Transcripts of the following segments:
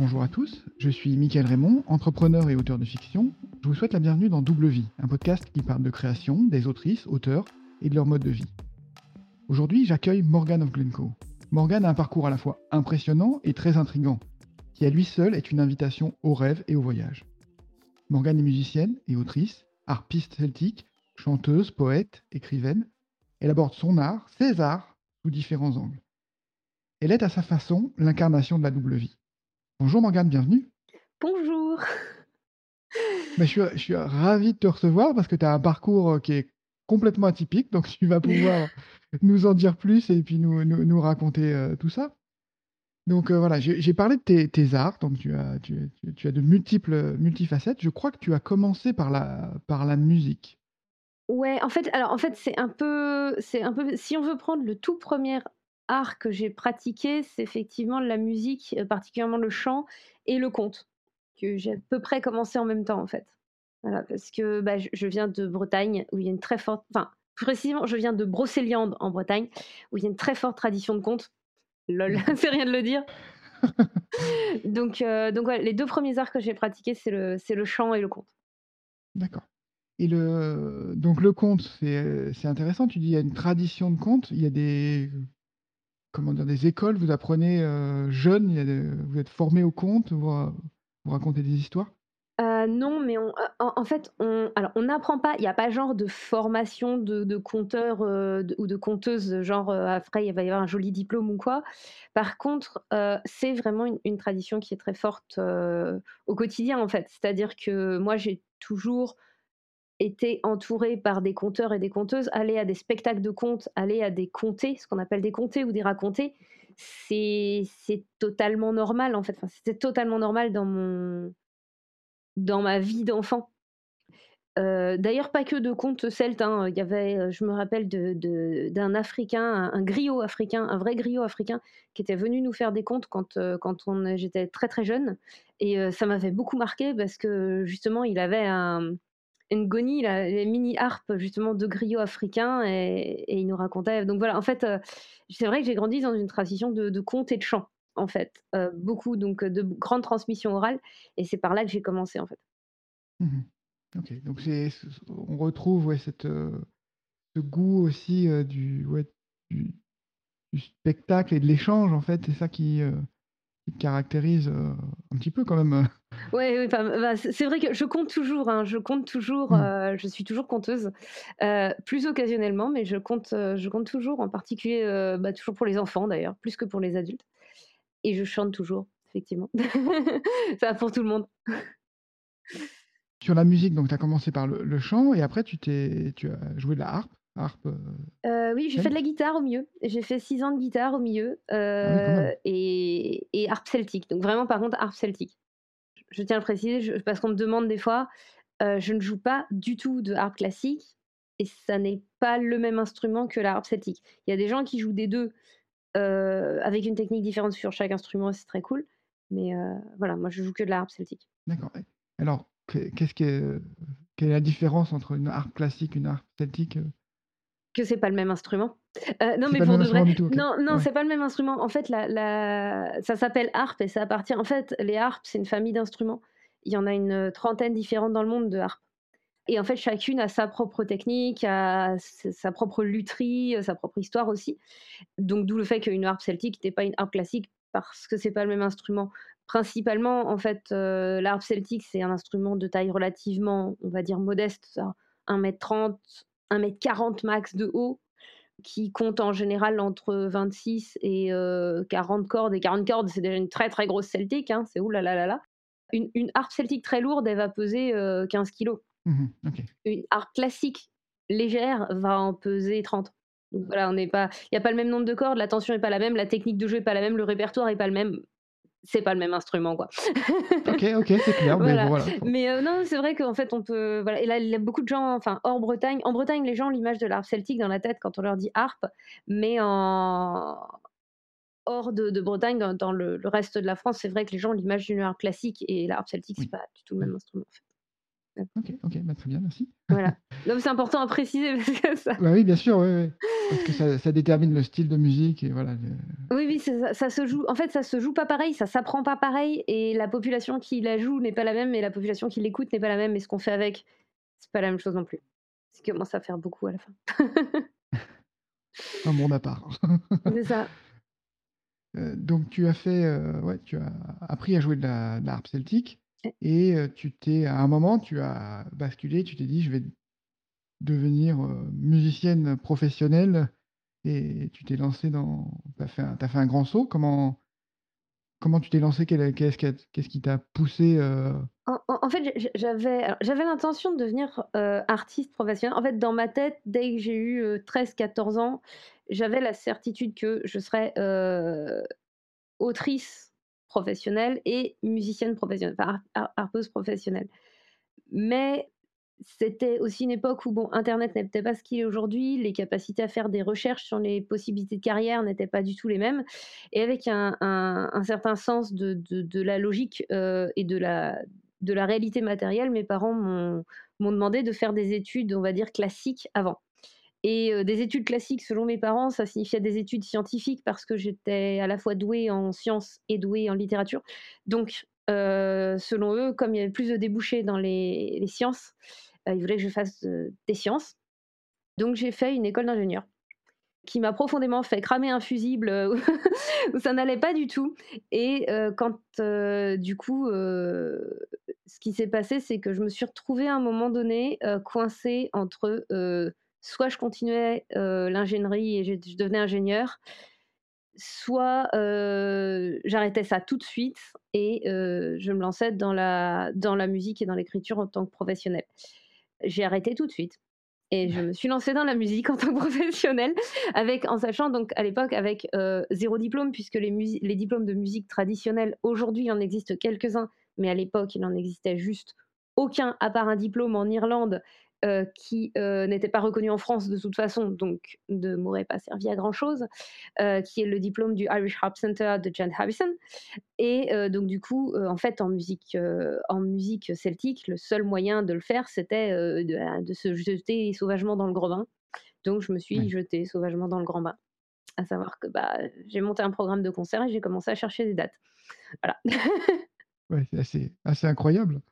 Bonjour à tous, je suis Mickaël Raymond, entrepreneur et auteur de fiction. Je vous souhaite la bienvenue dans Double Vie, un podcast qui parle de création, des autrices, auteurs et de leur mode de vie. Aujourd'hui, j'accueille Morgan of Glencoe. Morgan a un parcours à la fois impressionnant et très intrigant, qui à lui seul est une invitation au rêve et au voyage. Morgan est musicienne et autrice, harpiste celtique, chanteuse, poète, écrivaine. Elle aborde son art, ses arts, sous différents angles. Elle est à sa façon l'incarnation de la double vie. Bonjour Morgane, bienvenue. Bonjour. Mais je, suis, ravi de te recevoir parce que tu as un parcours euh, qui est complètement atypique, donc tu vas pouvoir nous en dire plus et puis nous, nous, raconter euh, tout ça. Donc euh, voilà, j'ai parlé de tes, arts, donc tu as, tu, tu, as de multiples multifacettes. Je crois que tu as commencé par la, par la musique. Ouais, en fait, alors en fait, c'est un peu, c'est un peu, si on veut prendre le tout premier art que j'ai pratiqué, c'est effectivement la musique, euh, particulièrement le chant et le conte, que j'ai à peu près commencé en même temps en fait. Voilà, parce que bah, je, viens de Bretagne où il y a une très forte, enfin précisément, je viens de Brocéliande en Bretagne où il y a une très forte tradition de conte. Lol, c'est rien de le dire. donc, euh, donc les deux premiers arts que j'ai pratiqués, c'est le, c'est le chant et le conte. D'accord. Et le, donc le conte, c'est, c'est intéressant. Tu dis il y a une tradition de conte. Il y a des comment dire, des écoles, vous apprenez euh, jeune, vous êtes formé au conte, vous, racontez des histoires? Euh, non, mais on, en, fait, on on n'apprend pas. Il n'y a pas genre de formation de, conteur euh, ou de conteuse, genre après il va y avoir un joli diplôme ou quoi. Par contre, c'est vraiment une, tradition qui est très forte au quotidien en fait. C'est-à-dire que moi j'ai toujours été entouré par des conteurs et des conteuses, aller à des spectacles de contes, aller à des contés, ce qu'on appelle des contés ou des racontés, c'est totalement normal en fait. C'était totalement normal dans, mon, dans ma vie d'enfant. Euh, d'ailleurs, pas que de contes celtes. Hein. Il y avait, euh, je me rappelle d'un de, Africain, un, griot africain, un vrai griot africain, qui était venu nous faire des contes quand, euh, quand j'étais très très jeune. Et ça m'avait beaucoup marqué parce que justement, il avait un, Ngoni, la, les mini harpes justement de griot africain, et, il nous racontait. Donc voilà, en fait, euh, c'est vrai que j'ai grandi dans une tradition de, de contes et de chants, en fait, euh, beaucoup donc de grandes transmissions orales, et c'est par là que j'ai commencé en fait. Mmh ok, donc on retrouve cette, euh, ce goût aussi du, du, du, spectacle et de l'échange en fait, c'est ça qui caractérise un petit peu quand même. Ouais, bah, c'est vrai que je compte toujours, hein, je compte toujours, mmh. je suis toujours conteuse, plus occasionnellement, mais je compte, je compte toujours, en particulier, bah, toujours pour les enfants d'ailleurs, plus que pour les adultes. Et je chante toujours, effectivement. Ça pour tout le monde. Sur la musique, donc tu as commencé par le, le chant et après tu, t'es, tu as joué de la harpe. Harpe, euh, euh, oui, j'ai fait de la guitare au milieu. J'ai fait six ans de guitare au milieu ah euh, et, et harpe celtique. Donc vraiment, par contre, harpe celtique. Je tiens à le préciser parce qu'on me demande des fois, je ne joue pas du tout de harpe classique et ça n'est pas le même instrument que la harpe celtique. Il y a des gens qui jouent des deux avec une technique différente sur chaque instrument, c'est très cool. Mais voilà, moi je joue que de la harpe celtique. D'accord. Alors, qu'est-ce que, quelle est la différence entre une harpe classique et une harpe celtique que c'est pas le même instrument. Euh, non, mais pour de vrai. Non, non, c'est pas le même instrument. En fait, la, la... ça s'appelle harpe et ça appartient. En fait, les harpes, c'est une famille d'instruments. Il y en a une trentaine différentes dans le monde de harpes. Et en fait, chacune a sa propre technique, a sa propre lutherie, sa propre histoire aussi. Donc, d'où le fait qu'une harpe celtique n'est pas une harpe classique parce que c'est pas le même instrument. Principalement, en fait, euh, l'harpe celtique, c'est un instrument de taille relativement, on va dire, modeste, 1m30, 1m40 max de haut, qui compte en général entre 26 et 40 cordes. Et 40 cordes, c'est déjà une très très grosse celtique, hein, c'est oulalalala. là Une, une harpe celtique très lourde, elle va peser 15 kilos. Mmh une harpe classique légère va en peser 30. Donc voilà, on n'est pas, il n'y a pas le même nombre de cordes, la tension n'est pas la même, la technique de jeu n'est pas la même, le répertoire n'est pas le même c'est pas le même instrument quoi. ok, ok, c'est clair. Mais, euh, non, c'est vrai qu'en fait on peut. Voilà. Et là, il y a beaucoup de gens, enfin hors Bretagne. En Bretagne, les gens ont l'image de l'harpe celtique dans la tête quand on leur dit harpe, mais en hors de, Bretagne, dans, le, reste de la France, c'est vrai que les gens ont l'image d'une harpe classique et l'harpe celtique, c'est pas du tout le même instrument en fait. Ok, ok, bah, très bien, merci. Voilà. Donc c'est important à préciser parce que ça. Bah oui, bien sûr, oui. Parce que ça ça détermine le style de musique et voilà, Oui, oui, ça ça se joue en fait, ça se joue pas pareil, ça s'apprend pas pareil et la population qui la joue n'est pas la même et la population qui l'écoute n'est pas la même et ce qu'on fait avec, c'est pas la même chose non plus. Ce qui commence à faire beaucoup à la fin. Un monde à part. C'est ça. Heu, donc tu as fait, heu, ouais, tu as appris à jouer de la de la harpe celtique et tu t'es à un moment, tu as basculé, tu t'es dit: «Je vais devenir, musicienne professionnelle» et tu t'es lancée dans tu as as fait un grand saut. Comment comment tu t'es lancée? Quel qu'est-ce qu'est-ce qui t'a poussé, En en fait, j'avais l'intention de devenir, artiste professionnelle. En fait, dans ma tête, dès que j'ai eu, heu, 13-14 ans, j'avais la certitude que je serais, autrice professionnelle et musicienne professionnelle, enfin har har harpeuse professionnelle. Mais c'était aussi une époque où bon, internet n'était pas ce qu'il est aujourd'hui, les capacités à faire des recherches sur les possibilités de carrière n'étaient pas du tout les mêmes et avec un certain sens de la logique, heu et de la réalité matérielle, mes parents m'ont demandé de faire des études, on va dire classiques avant et des études classiques selon mes parents, ça signifiait des études scientifiques parce que j'étais à la fois douée en sciences et douée en littérature. Donc selon eux, comme il y avait plus de débouchés dans les sciences, ils voulaient que je fasse, des sciences. Donc j'ai fait une école d'ingénieur qui m'a profondément fait cramer un fusible, où ça n'allait pas du tout et quand, du coup, ce qui s'est passé, c'est que je me suis retrouvée à un moment donné, coincée entre, soit je continuais, l'ingénierie et je je devenais ingénieure, soit, j'arrêtais ça tout de suite et je me lançais dans la dans la musique et dans l'écriture en tant que professionnelle. J'ai arrêté tout de suite et je me suis lancée dans la musique en tant que professionnelle avec en sachant donc à l'époque avec, 0 diplôme puisque les les diplômes de musique traditionnelle, aujourd'hui, il en existe quelques-uns, mais à l'époque, il en existait juste aucun à part un diplôme en Irlande, heu, qui, heu, n'était pas reconnu en France de toute façon, donc ne m'aurait pas servi à grand chose, heu, qui est le diplôme du Irish Harp Center de Jan Harrison et donc du coup, en fait, en musique, en musique celtique, le seul moyen de le faire, c'était, de, de se jeter sauvagement dans le grand bain. Donc je me suis Ouais. jetée sauvagement dans le grand bain. À savoir que, bah, j'ai monté un programme de concert et j'ai commencé à chercher des dates. Voilà. Ouais, c'est assez assez incroyable.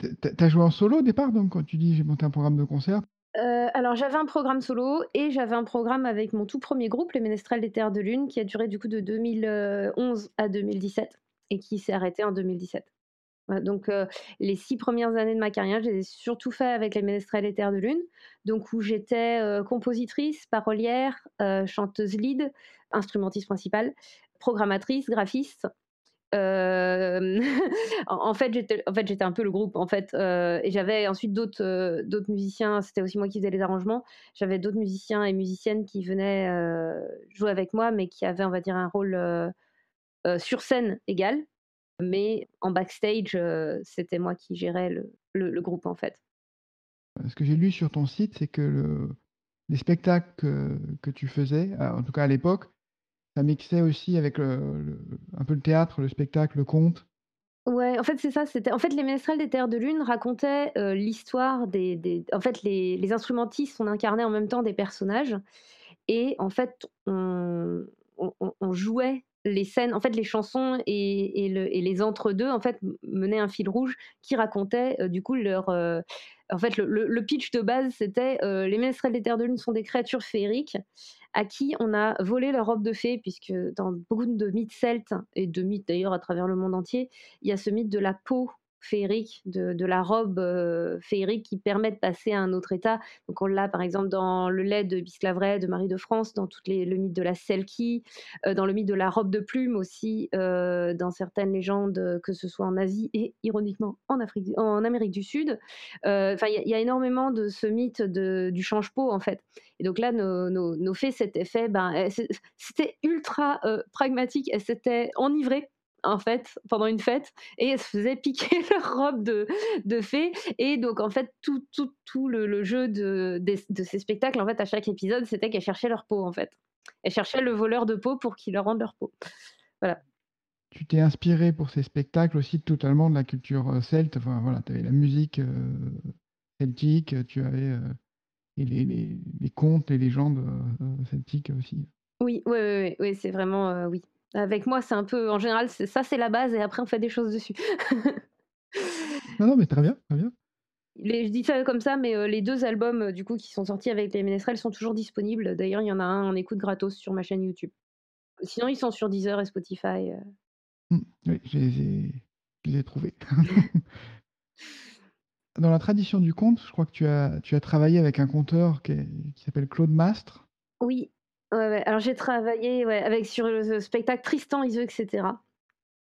Tu as tu as joué en solo au départ donc quand tu dis: «J'ai monté un programme de concert»? Heu, alors j'avais un programme solo et j'avais un programme avec mon tout 1er groupe, les Ménestrels des Terres de Lune, qui a duré du coup de 2011 à 2017 et qui s'est arrêté en 2017. Voilà donc heu, les 6 premières années de ma carrière, je les ai surtout fait avec les Ménestrels des Terres de Lune, donc où j'étais, heu, compositrice, parolière, chanteuse lead, instrumentiste principale, programmatrice, graphiste. En fait, j'étais un peu le groupe, en fait, et j'avais ensuite d'autres, musiciens, c'était aussi moi qui faisais les arrangements. J'avais d'autres musiciens et musiciennes qui venaient, jouer avec moi, mais qui avaient, on va dire, un rôle, sur scène égal, mais en backstage, c'était moi qui gérais le groupe, en fait. Heu, ce que j'ai lu sur ton site, c'est que le les spectacles que tu faisais, heu, en tout cas à l'époque, ça aussi avec, un peu le théâtre, le spectacle, le conte? Ouais, en fait, c'est ça, c'était en fait, les Ménestrels des Terres de Lune racontaient, heu, l'histoire des en fait, les les instrumentistes, on incarnait en même temps des personnages et en fait, on on jouait les scènes en fait, les chansons et et le et les entre-deux, en fait, menaient un fil rouge qui racontait, heu, du coup, leur, heu en fait, le pitch de base, c'était, heu, les Ménestrels des Terres de Lune sont des créatures féeriques à qui on a volé leur robe de fée puisque dans beaucoup de mythes celtes et de mythes d'ailleurs à travers le monde entier, il y a ce mythe de la peau féerique, de la robe, heu, féerique qui permet de passer à un autre état. Donc on l'a par exemple dans le lait de Bisclaveret, de Marie de France, dans toutes les le mythe de la Selkie, heu, dans le mythe de la robe de plume aussi, heu, dans certaines légendes, que ce soit en Asie et ironiquement en Afrique en Amérique du Sud. Enfin, il y a énormément de ce mythe de du change-peau, en fait et donc là, nos nos nos fées s'étaient fait, ben, c'é c'était ultra, pragmatique. Elles s'étaient enivrées, en fait, pendant une fête et elles se faisaient piquer leur robe de de fée et donc en fait, tout tout tout le le jeu de de ces spectacles, en fait, à chaque épisode, c'était qu'elles cherchaient leur peau, en fait. Elles cherchaient le voleur de peau pour qu'il leur rende leur peau. Voilà. Tu t'es inspirée pour ces spectacles aussi totalement de la culture, heu, celte, enfin voilà, tu avais la musique, heu, celtique, tu avais, heu et les les les contes, les légendes, heu heu, celtique aussi. Oui, oui, oui, oui, c'est vraiment, oui. Avec moi, c'est un peu en général, ça, c'est la base et après on fait des choses dessus. Non, non, mais très bien, très bien. Les je dis ça comme ça, mais les deux albums, du coup, qui sont sortis avec les Ménestrels sont toujours disponibles. D'ailleurs, il y en a un en écoute gratos sur ma chaîne YouTube. Sinon, ils sont sur Deezer et Spotify, Mmh, oui, je les ai trouvés. Dans la tradition du conte, je crois que tu as tu as travaillé avec un conteur qui qui s'appelle Claude Mastre? Oui, ouais, ouais. Alors j'ai travaillé, ouais, avec sur le spectacle Tristan, Iseult et cetera,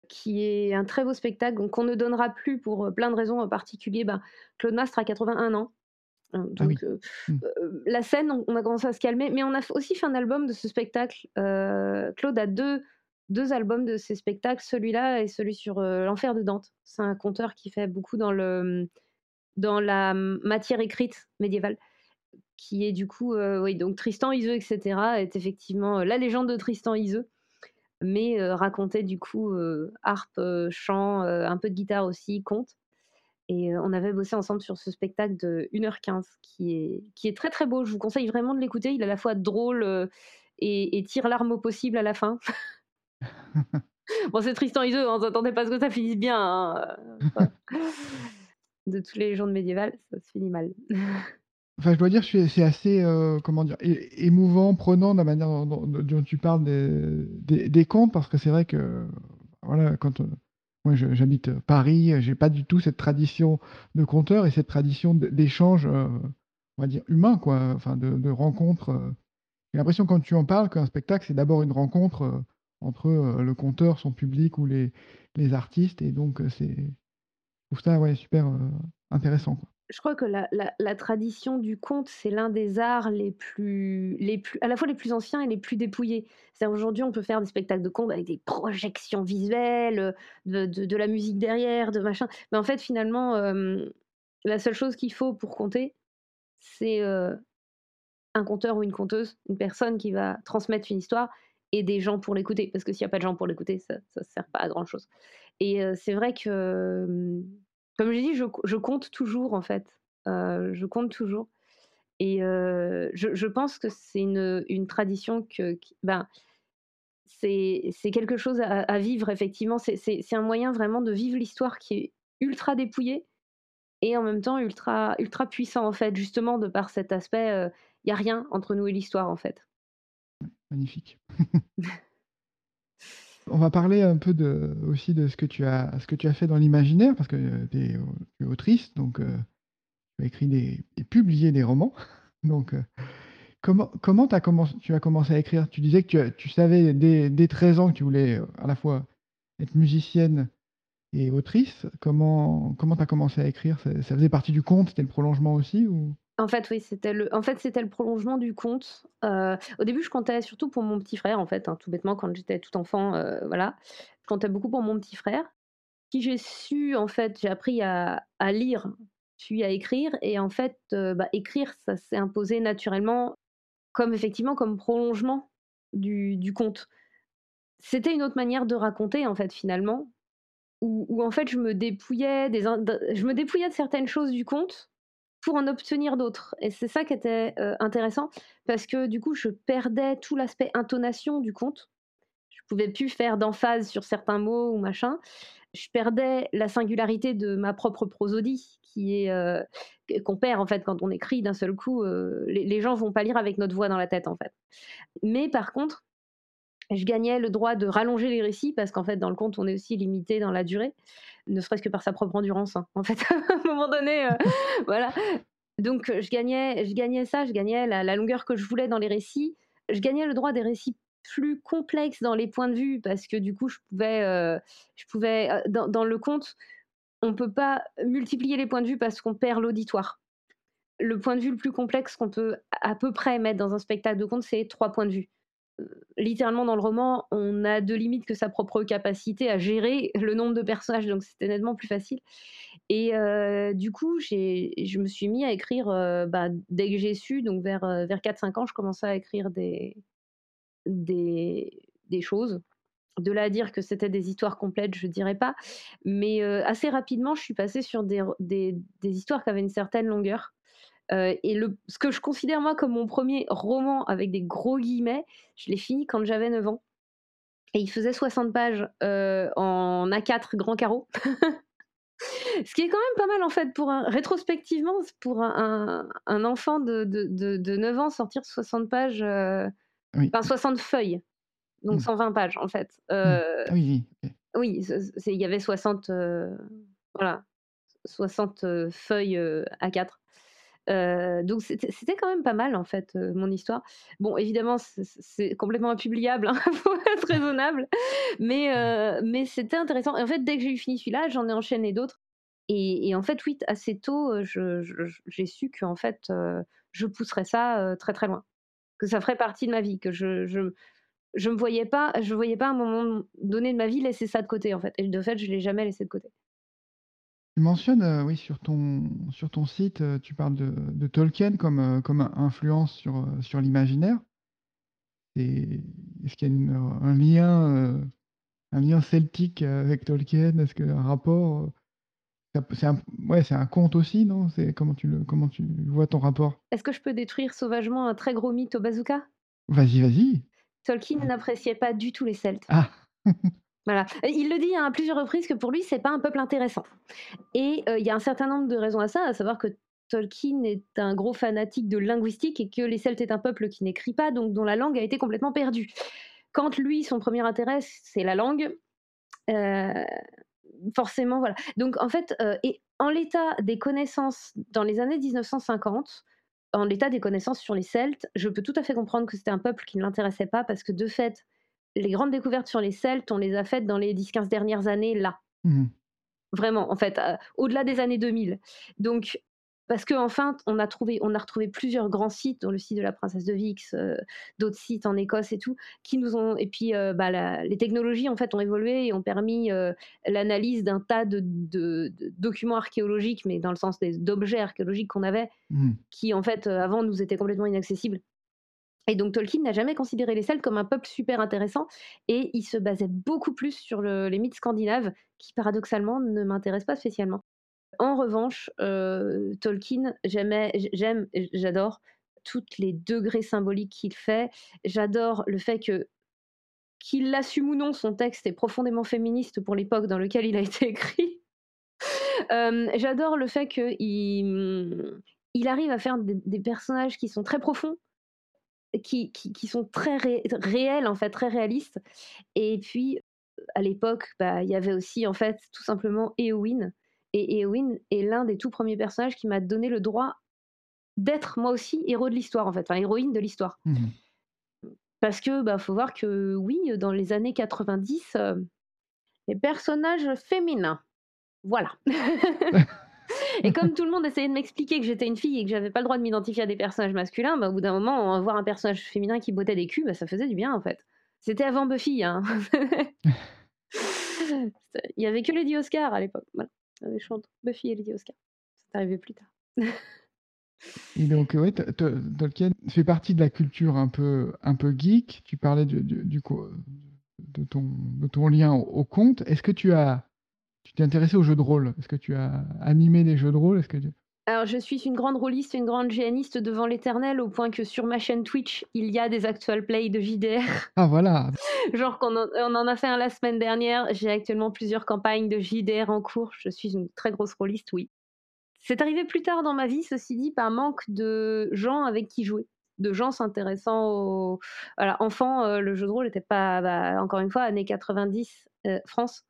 qui est un très beau spectacle, qu'on ne donnera plus pour, plein de raisons, en particulier, ben, Claude Mastre a 81 ans, hein, Ah oui. donc heu Mmh. la scène, on a commencé à se calmer, mais on a aussi fait un album de ce spectacle. Claude a deux deux albums de ses spectacles, celui-là et celui sur, l'enfer de Dante. C'est un conteur qui fait beaucoup dans le, dans la matière écrite médiévale, qui est du coup, oui, donc Tristan Iseult et cetera est effectivement, la légende de Tristan Iseult, mais racontée du coup, harpe, chant, un peu de guitare aussi, conte et on avait bossé ensemble sur ce spectacle de 1 heure 15 qui est qui est très, très beau. Je vous conseille vraiment de l'écouter. Il est à la fois drôle, et et tire l'arme au possible à la fin. Bon, c'est Tristan Iseult, hein, s'attendez pas à ce que ça finisse bien, hein, De toutes les légendes médiévales, ça se finit mal. Enfin, je dois dire, c'est c'est assez, heu, comment dire? Émouvant, prenant de la manière dont tu parles des des contes parce que c'est vrai que, voilà, quand, heu, moi j'habite Paris, j'ai pas du tout cette tradition de conteur et cette tradition d'échange, on va dire humain, quoi, enfin de rencontre. J'ai l'impression quand tu en parles qu'un spectacle, c'est d'abord une rencontre, entre, le conteur, son public ou les artistes et donc c'est je trouve ça, ouais, super, intéressant, quoi. Je crois que la tradition du conte, c'est l'un des arts les plus les plus à la fois les plus anciens et les plus dépouillés. C'est-à-dire aujourd'hui, on peut faire des spectacles de contes avec des projections visuelles, de de de la musique derrière, de machin, mais en fait, finalement, hem, la seule chose qu'il faut pour conter, c'est, heu, un conteur ou une conteuse, une personne qui va transmettre une histoire et des gens pour l'écouter. Parce que s'il y a pas de gens pour l'écouter, ça ça sert pas à grand chose et c'est vrai que, comme j'ai dit, je je compte toujours en fait, heu, je compte toujours et heu, je je pense que c'est une, une tradition que qui ben, c'est quelque chose à à vivre effectivement. C'est un moyen vraiment de vivre l'histoire qui est ultra dépouillé et en même temps ultra ultra puissant en fait, justement de par cet aspect, heu, il y a rien entre nous et l'histoire en fait. Magnifique. On va parler un peu aussi de ce que tu as fait dans l'imaginaire parce que tu es tu es autrice donc heu, tu as écrit et publié des romans donc heu, comment tu as commencé à écrire? Tu disais que tu savais dès dès 13 ans que tu voulais, à la fois être musicienne et autrice. Comment tu as commencé à écrire? Ça faisait partie du conte? C'était le prolongement aussi? En fait, oui, c'était le en fait, c'était le prolongement du conte. Heu, au début, je comptais surtout pour mon petit frère, en fait, hein, tout bêtement, quand j'étais tout enfant, heu, voilà. Je comptais beaucoup pour mon petit frère, qui j'ai su en fait, j'ai appris à lire, puis à écrire et en fait, heu, bah, écrire, ça s'est imposé naturellement comme effectivement, comme prolongement du conte. C'était une autre manière de raconter, en fait, finalement, où où en fait, je me dépouillais des je me dépouillais de certaines choses du conte pour en obtenir d'autres et c'est ça qui était, heu, intéressant parce que du coup, je perdais tout l'aspect intonation du conte. Je pouvais plus faire d'emphase sur certains mots ou machin. Je perdais la singularité de ma propre prosodie qui est, que qu'on perd en fait quand on écrit d'un seul coup, heu, les les gens vont pas lire avec notre voix dans la tête, en fait. Mais par contre, je gagnais le droit de rallonger les récits parce qu'en fait, dans le conte, on est aussi limité dans la durée, ne serait-ce que par sa propre endurance, hein. En fait, à un moment donné, heu, voilà. Donc je gagnais je gagnais ça, je gagnais la la longueur que je voulais dans les récits. Je gagnais le droit des récits plus complexes dans les points de vue parce que du coup, je pouvais, heu, je pouvais, dans dans le conte, on peut pas multiplier les points de vue parce qu'on perd l'auditoire. Le point de vue le plus complexe qu'on peut à peu près mettre dans un spectacle de conte, c'est 3 points de vue. Littéralement dans le roman, on n'a de limite que sa propre capacité à gérer le nombre de personnages, donc c'était nettement plus facile. Et heu, du coup, je me suis mis à écrire, heu, bah, dès que j'ai su, donc vers, heu, vers 4-5 ans, je commençais à écrire des des des choses. De là à dire que c'était des histoires complètes, je dirais pas, mais assez rapidement, je suis passée sur des des histoires qui avaient une certaine longueur et le, ce que je considère moi comme mon premier roman avec des gros guillemets, je l'ai fini quand j'avais 9 ans. Et il faisait 60 pages en A4 grand carreau. Ce qui est quand même pas mal en fait pour un, rétrospectivement pour un, un, enfant de, de, de, 9 ans sortir 60 pages, enfin 60 feuilles, donc 120 mmh. pages en fait. Mmh. oui, oui. il y avait 60, voilà, 60 feuilles A4. Euh, donc c'était quand même pas mal en fait euh, mon histoire. Bon évidemment c'est complètement impubliable, hein, faut être raisonnable, mais euh, mais c'était intéressant. Et en fait dès que j'ai eu fini celui-là, j'en ai enchaîné d'autres. Et, en fait oui assez tôt j'ai su que en fait je pousserais ça très très loin, que ça ferait partie de ma vie, que je je, je me voyais pas je voyais pas à un moment donné de ma vie laisser ça de côté en fait. Et de fait je l'ai jamais laissé de côté. Tu mentionnes, euh, oui, sur ton, sur ton site, euh, tu parles de, de Tolkien comme, euh, comme influence sur, sur l'imaginaire. est-ce qu'il y a un lien, un lien celtique avec Tolkien? Est-ce qu'il y a un rapport? c'est un, ouais, c'est un conte aussi, non? C'est comment tu le, comment tu vois ton rapport? Est-ce que je peux détruire sauvagement un très gros mythe au bazooka? Vas-y, vas-y. Tolkien n'appréciait pas du tout les Celtes. Ah! Il le dit à plusieurs reprises que pour lui, c'est pas un peuple intéressant. Et il y a un certain nombre de raisons à ça, à savoir que Tolkien est un gros fanatique de linguistique et que les Celtes est un peuple qui n'écrit pas, donc dont la langue a été complètement perdue. Quand lui, son premier intérêt, c'est la langue, forcément, voilà. Donc en fait, et en l'état des connaissances dans les années 1950, en l'état des connaissances sur les Celtes, je peux tout à fait comprendre que c'était un peuple qui ne l'intéressait pas parce que de fait, les grandes découvertes sur les Celtes, on les a faites dans les 10-15 dernières années, là. Mmh Vraiment, en fait, euh, au-delà des années 2000. Donc, parce qu'enfin, on a trouvé, on a retrouvé plusieurs grands sites, dont le site de la princesse de Vix, euh, d'autres sites en Écosse et tout, qui nous ont. Et puis, euh, bah, les technologies en fait ont évolué et ont permis l'analyse d'un tas de, documents archéologiques, mais dans le sens d'objets archéologiques qu'on avait, mmh. qui en fait avant nous étaient complètement inaccessibles. Et donc Tolkien n'a jamais considéré les Celtes comme un peuple super intéressant et il se basait beaucoup plus sur les mythes scandinaves qui paradoxalement ne m'intéressent pas spécialement. En revanche, euh, Tolkien, j'aime, j'adore toutes les degrés symboliques qu'il fait. J'adore le fait que qu'il l'assume ou non, son texte est profondément féministe pour l'époque dans laquelle il a été écrit. Euh, j'adore le fait qu'il il arrive à faire des personnages qui sont très profonds, qui, qui, sont très réels, en fait, très réalistes. Et puis, à l'époque, bah, il y avait aussi, en fait, tout simplement Éowyn. Et Éowyn est l'un des tout premiers personnages qui m'a donné le droit d'être, moi aussi, héros de l'histoire, en fait, enfin, héroïne de l'histoire. Mmh Parce que, bah, faut voir que, oui, dans les années 90, les personnages féminins, voilà. Et comme tout le monde essayait de m'expliquer que j'étais une fille et que j'avais pas le droit de m'identifier à des personnages masculins, bah, au bout d'un moment, voir un personnage féminin qui bottait des culs, bah, ça faisait du bien en fait. C'était avant Buffy. Hein. Il y avait que Lady Oscar à l'époque. Voilà. Buffy et Lady Oscar. C'est arrivé plus tard. Et donc, ouais, Tolkien fait partie de la culture un peu, un peu geek. Tu parlais du, du, de, ton, de ton lien au, au conte. Est-ce que tu as t'es intéressé aux jeux de rôle? Est-ce que tu as animé des jeux de rôle? Est-ce que Alors, je suis une grande rôliste, une grande géaniste devant l'éternel, au point que sur ma chaîne Twitch, il y a des actual plays de JDR. Ah, voilà Genre qu'on en, on en a fait un la semaine dernière. J'ai actuellement plusieurs campagnes de JDR en cours. Je suis une très grosse rôliste, oui. C'est arrivé plus tard dans ma vie, ceci dit, par manque de gens avec qui jouer de gens s'intéressant au. Voilà, enfant, euh, le jeu de rôle n'était pas, bah, encore une fois, années 90, euh, France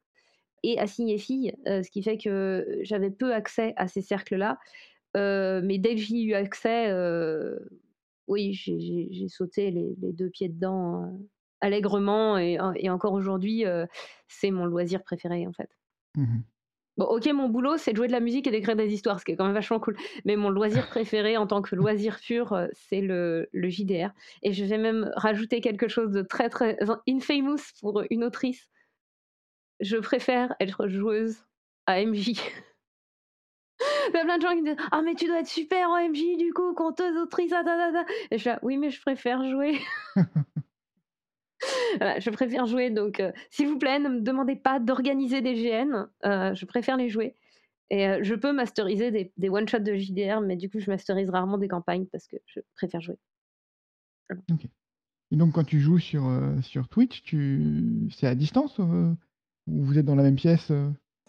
et assigné fille, euh, ce qui fait que j'avais peu accès à ces cercles-là. Euh, mais dès que j'y ai eu accès, euh, oui, j'ai sauté les, deux pieds dedans allègrement et, encore aujourd'hui, c'est mon loisir préféré en fait. Mmh bon, ok, mon boulot, c'est de jouer de la musique et d'écrire des histoires, ce qui est quand même vachement cool. Mais mon loisir préféré en tant que loisir pur, c'est le, le, JDR. Et je vais même rajouter quelque chose de très, très infamous pour une autrice je préfère être joueuse à MJ. Il y a plein de gens qui me disent Ah, mais tu dois être super en MJ, du coup, conteuse, autrice, ah, Et je suis là, oui, mais je préfère jouer. je préfère jouer, donc euh, s'il vous plaît, ne me demandez pas d'organiser des GN, euh, je préfère les jouer. Et je peux masteriser des, des one-shots de JDR, mais du coup, je masterise rarement des campagnes parce que je préfère jouer. Et donc quand tu joues sur, sur Twitch, tu c'est à distance, ou vous êtes dans la même pièce,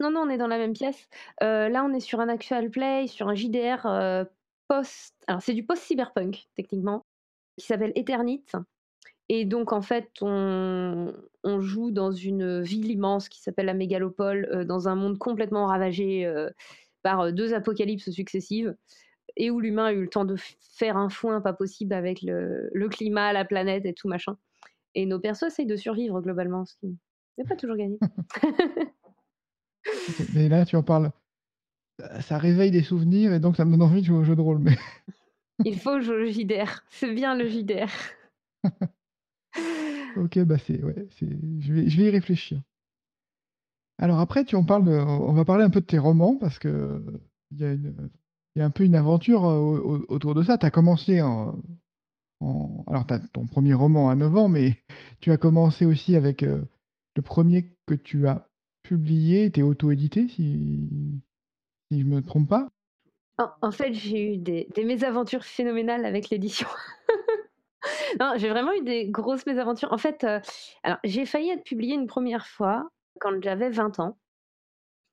Non, non, on est dans la même pièce. là, on est sur un actual play, sur un JDR, post alors c'est du post-cyberpunk techniquement, qui s'appelle Eternite et donc en fait, on on joue dans une ville immense qui s'appelle la Mégalopole, dans un monde complètement ravagé, par, deux apocalypses successives et où l'humain a eu le temps de faire un foin pas possible avec le, le, climat, la planète et tout machin. Et nos persos essayent de survivre globalement, n'est pas toujours gagné. Mais là, tu en parles. Ça réveille des souvenirs et donc ça me donne envie de jouer au jeu de rôle. Mais... Il faut jouer au JDR. C'est bien le JDR. ok, bah c'est ouais, je vais, je vais y réfléchir. Alors après, tu en parles de, on va parler un peu de tes romans parce que il y a une, il y a un peu une aventure autour de ça. Tu as commencé en, Alors, tu as ton premier roman à 9 ans, mais tu as commencé aussi avec le premier que tu as publié, es auto-édité, si... je ne me trompe pas? En, fait, j'ai eu des, mésaventures phénoménales avec l'édition. non, j'ai vraiment eu des grosses mésaventures. En fait, alors j'ai failli être publié une première fois quand j'avais 20 ans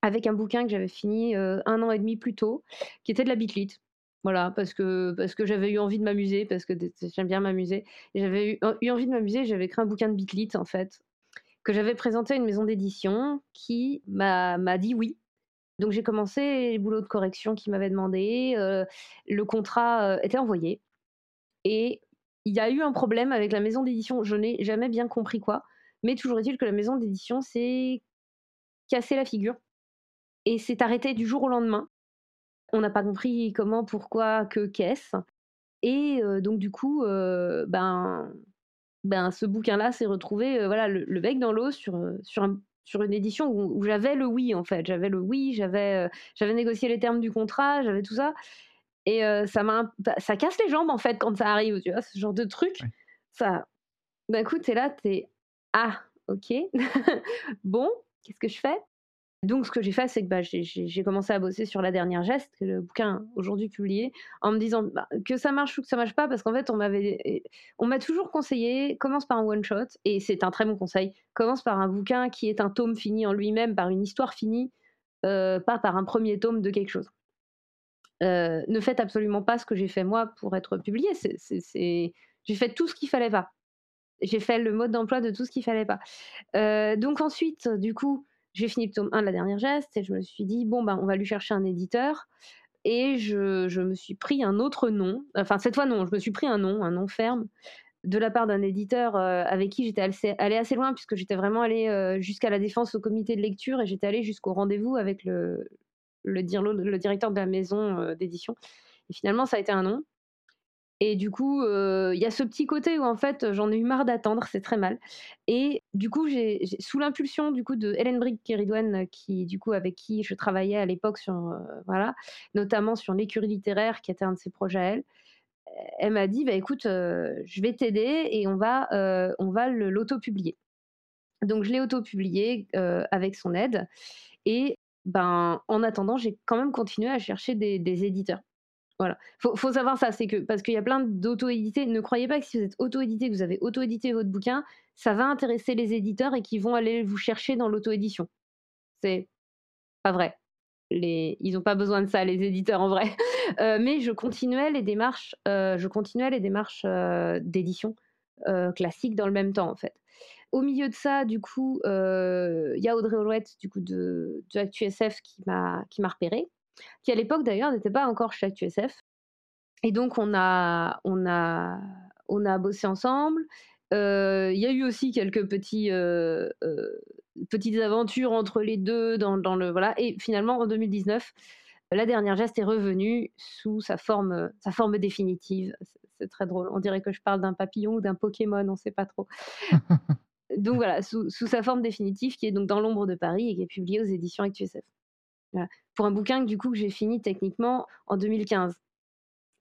avec un bouquin que j'avais fini un an et demi plus tôt, qui était de la bitlite. Voilà, parce que, parce que j'avais eu envie de m'amuser, parce que j'aime bien m'amuser. J'avais eu, eu, envie de m'amuser, j'avais écrit un bouquin de bitlite, en fait, que j'avais présenté à une maison d'édition qui m'a dit oui. Donc j'ai commencé les boulots de correction qui m'avaient demandé, le contrat était envoyé. Et il y a eu un problème avec la maison d'édition, je n'ai jamais bien compris quoi, mais toujours est-il que la maison d'édition s'est cassé la figure et c'est arrêté du jour au lendemain. On n'a pas compris comment, pourquoi, que, qu'est-ce. Et donc du coup, ben, ben, ce bouquin-là s'est retrouvé, voilà, le, bec dans l'eau sur, sur, sur une édition où, j'avais le oui en fait, j'avais le oui, j'avais j'avais négocié les termes du contrat, j'avais tout ça. Et ça m'a, ça casse les jambes en fait quand ça arrive, tu vois, ce genre de truc. Ça, d'un coup, t'es là, t'es ah, ok, bon, qu'est-ce que je fais? Donc, ce que j'ai fait, c'est que bah, j'ai commencé à bosser sur La Dernière Geste, le bouquin aujourd'hui publié, en me disant bah, que ça marche ou que ça marche pas, parce qu'en fait, on m'a toujours conseillé, commence par un one-shot, et c'est un très bon conseil, commence par un bouquin qui est un tome fini en lui-même, par une histoire finie, euh, pas par un premier tome de quelque chose. Euh, ne faites absolument pas ce que j'ai fait moi pour être publié. J'ai fait tout ce qu'il fallait pas. J'ai fait le mode d'emploi de tout ce qu'il fallait pas. Euh, donc ensuite, du coup, j'ai fini le tome 1 de la dernière geste et je me suis dit, bon, ben, on va lui chercher un éditeur. Et je, je me suis pris un autre nom, enfin cette fois non, je me suis pris un nom, un nom ferme, de la part d'un éditeur euh, avec qui j'étais allée assez loin, puisque j'étais vraiment allée euh, jusqu'à la défense au comité de lecture et j'étais allée jusqu'au rendez-vous avec le, le, directeur de la maison euh, d'édition. Et finalement, ça a été un nom. Et du coup, il y a ce petit côté où en fait, j'en ai eu marre d'attendre, c'est très mal. Et du coup, j'ai, sous l'impulsion du coup de Hélène Brick Kéridouane, qui du coup avec qui je travaillais à l'époque sur voilà, notamment sur l'écurie littéraire, qui était un de ses projets à elle. Elle m'a dit, bah écoute, je vais t'aider et on va, on va l'auto-publier. Donc je l'ai auto-publié avec son aide. Et ben, en attendant, j'ai quand même continué à chercher des éditeurs. Voilà. Faut, faut savoir ça, c'est que parce qu'il y a plein d'auto-édités. Ne croyez pas que si vous êtes auto-édité, que vous avez auto-édité votre bouquin, ça va intéresser les éditeurs et qu'ils vont aller vous chercher dans l'auto-édition. C'est pas vrai. Ils n'ont pas besoin de ça, les éditeurs en vrai. Euh, mais je continuais les démarches, euh, je continuais les démarches euh, d'édition classique dans le même temps en fait. Au milieu de ça, du coup, il y a Audrey Olouette du coup de, de ActuSF qui qui m'a repéré qui à l'époque d'ailleurs n'était pas encore chez ActuSF. Et donc on a, on a, on a bossé ensemble. Euh, il y a eu aussi quelques petits, euh, euh, petites aventures entre les deux dans, dans, le voilà. Et finalement en 2019, la dernière geste est revenue sous sa forme, sa forme définitive. C'est très drôle. On dirait que je parle d'un papillon ou d'un Pokémon, on ne sait pas trop. donc voilà, sous, sous, sa forme définitive, qui est donc dans l'ombre de Paris et qui est publiée aux éditions ActuSF. Pour un bouquin que du coup que j'ai fini techniquement en 2015.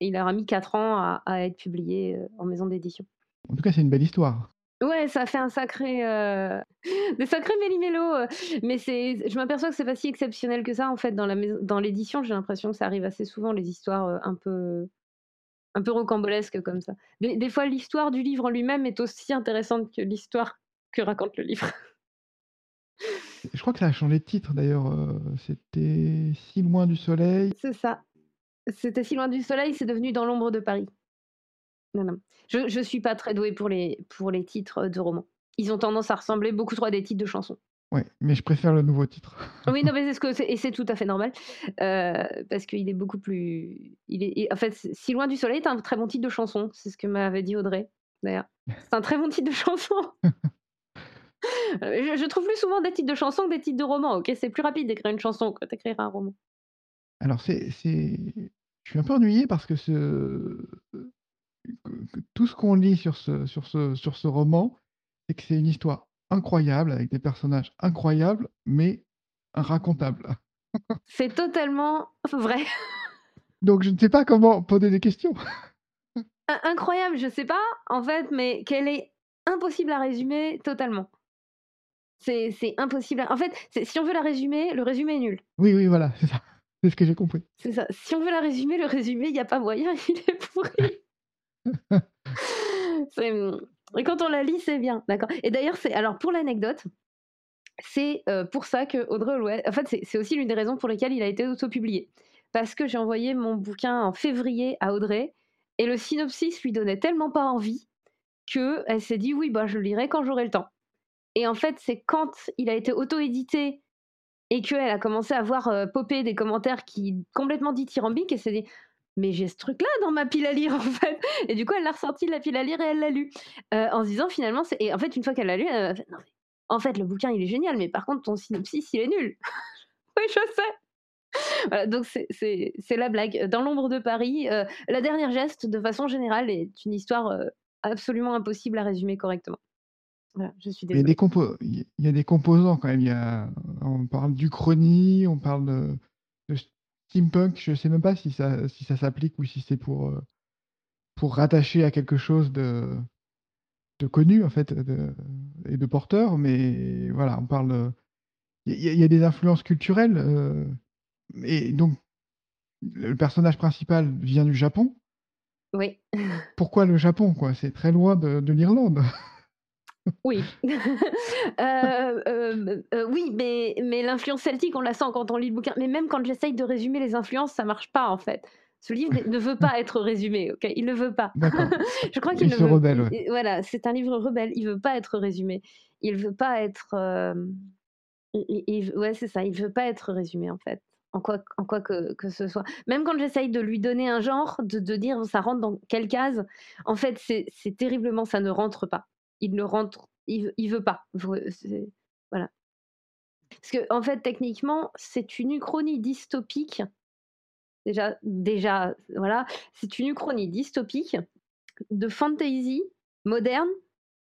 Et il aura mis 4 ans à, être publié en maison d'édition. En tout cas, c'est une belle histoire. Ouais, ça fait un sacré, heu, des sacrés méli-mélos, heu, mais c'est je m'aperçois que c'est pas si exceptionnel que ça, en fait, dans la dans l'édition. J'ai l'impression que ça arrive assez souvent, les histoires, heu, un peu un peu rocambolesques comme ça. Des des fois, l'histoire du livre en lui-même est aussi intéressante que l'histoire que raconte le livre. Je crois que ça a changé de titre d'ailleurs, heu, c'était Si loin du soleil. C'est ça. C'était Si loin du soleil, c'est devenu Dans l'ombre de Paris. Non, non. Je je suis pas très douée pour les pour les titres, de romans. Ils ont tendance à ressembler beaucoup trop à des titres de chansons. Ouais, mais je préfère le nouveau titre. Oui, non, mais c'est ce que et c'est tout à fait normal, heu, parce qu'il est beaucoup plus il est en fait, Si loin du soleil est un très bon titre de chanson. C'est ce que m'avait dit Audrey, d'ailleurs. C'est un très bon titre de chanson. je je trouve plus souvent des titres de chansons que des titres de romans, OK? C'est plus rapide d'écrire une chanson que d'écrire un roman. Alors c'est c'est je suis un peu ennuyé parce que ce tout ce qu'on lit sur ce sur ce sur ce roman, c'est que c'est une histoire incroyable avec des personnages incroyables, mais racontables. C'est totalement vrai. Donc je ne sais pas comment poser des questions. In incroyable, je sais pas, en fait, mais qu'elle est impossible à résumer totalement. C'est c'est impossible à en fait, c'est si on veut la résumer, le résumé est nul. Oui, oui, voilà, c'est ça. C'est ce que j'ai compris. C'est ça. Si on veut la résumer, le résumé, il y a pas moyen, il est pourri. C'est, et quand on la lit, c'est bien, d'accord et d'ailleurs, c'est alors pour l'anecdote, c'est, heu, pour ça que Audrey en fait, c'est c'est aussi l'une des raisons pour lesquelles il a été auto-publié. Parce que j'ai envoyé mon bouquin en février à Audrey et le synopsis lui donnait tellement pas envie qu'elle s'est dit: «Oui, bah, je le lirai quand j'aurai le temps» et en fait, c'est quand il a été auto-édité et qu'elle a commencé à voir, heu, popper des commentaires qui complètement dithyrambiques, elle s'est dit: «Mais j'ai ce truc-là dans ma pile à lire, en fait» et du coup, elle l'a ressorti de la pile à lire et elle l'a lu, heu, en se disant finalement et en fait, une fois qu'elle l'a lu, elle m'a fait: «Non mais en fait, le bouquin, il est génial, mais par contre, ton synopsis, il est nul». «Oui, je sais». Voilà, donc c'est la blague. Dans l'ombre de Paris, heu, La dernière geste, de façon générale, est une histoire, heu, absolument impossible à résumer correctement. Voilà, je suis Il y a des désolée. compo il y a des composants quand même. Il y a on parle d'Uchronie, on parle de de steampunk. Je sais même pas si ça si ça s'applique ou si c'est pour, heu, pour rattacher à quelque chose de de connu en fait, de et de porteur, mais voilà, on parle, il y a il y a des influences culturelles, heu et donc le personnage principal vient du Japon. Oui. Pourquoi le Japon, quoi? C'est très loin de de l'Irlande. Oui. Heu, hem, heu, oui, mais mais l'influence celtique, on la sent quand on lit le bouquin, mais même quand j'essaye de résumer les influences, ça marche pas, en fait. Ce livre ne veut pas être résumé, OK? Il ne veut pas. Je crois qu'il Il ne se veut rebelle, ouais. voilà, c'est un livre rebelle, il veut pas être résumé. Il veut pas être, il ouais, c'est ça, il veut pas être résumé, en fait, en quoi en quoi que que ce soit. Même quand j'essaye de lui donner un genre, de de dire ça rentre dans quelle case, en fait, c'est terriblement ça ne rentre pas. Il ne rentre il il veut pas. Voilà. Parce qu'en fait, techniquement, c'est une uchronie dystopique. Déjà déjà, voilà, c'est une uchronie dystopique de fantasy moderne,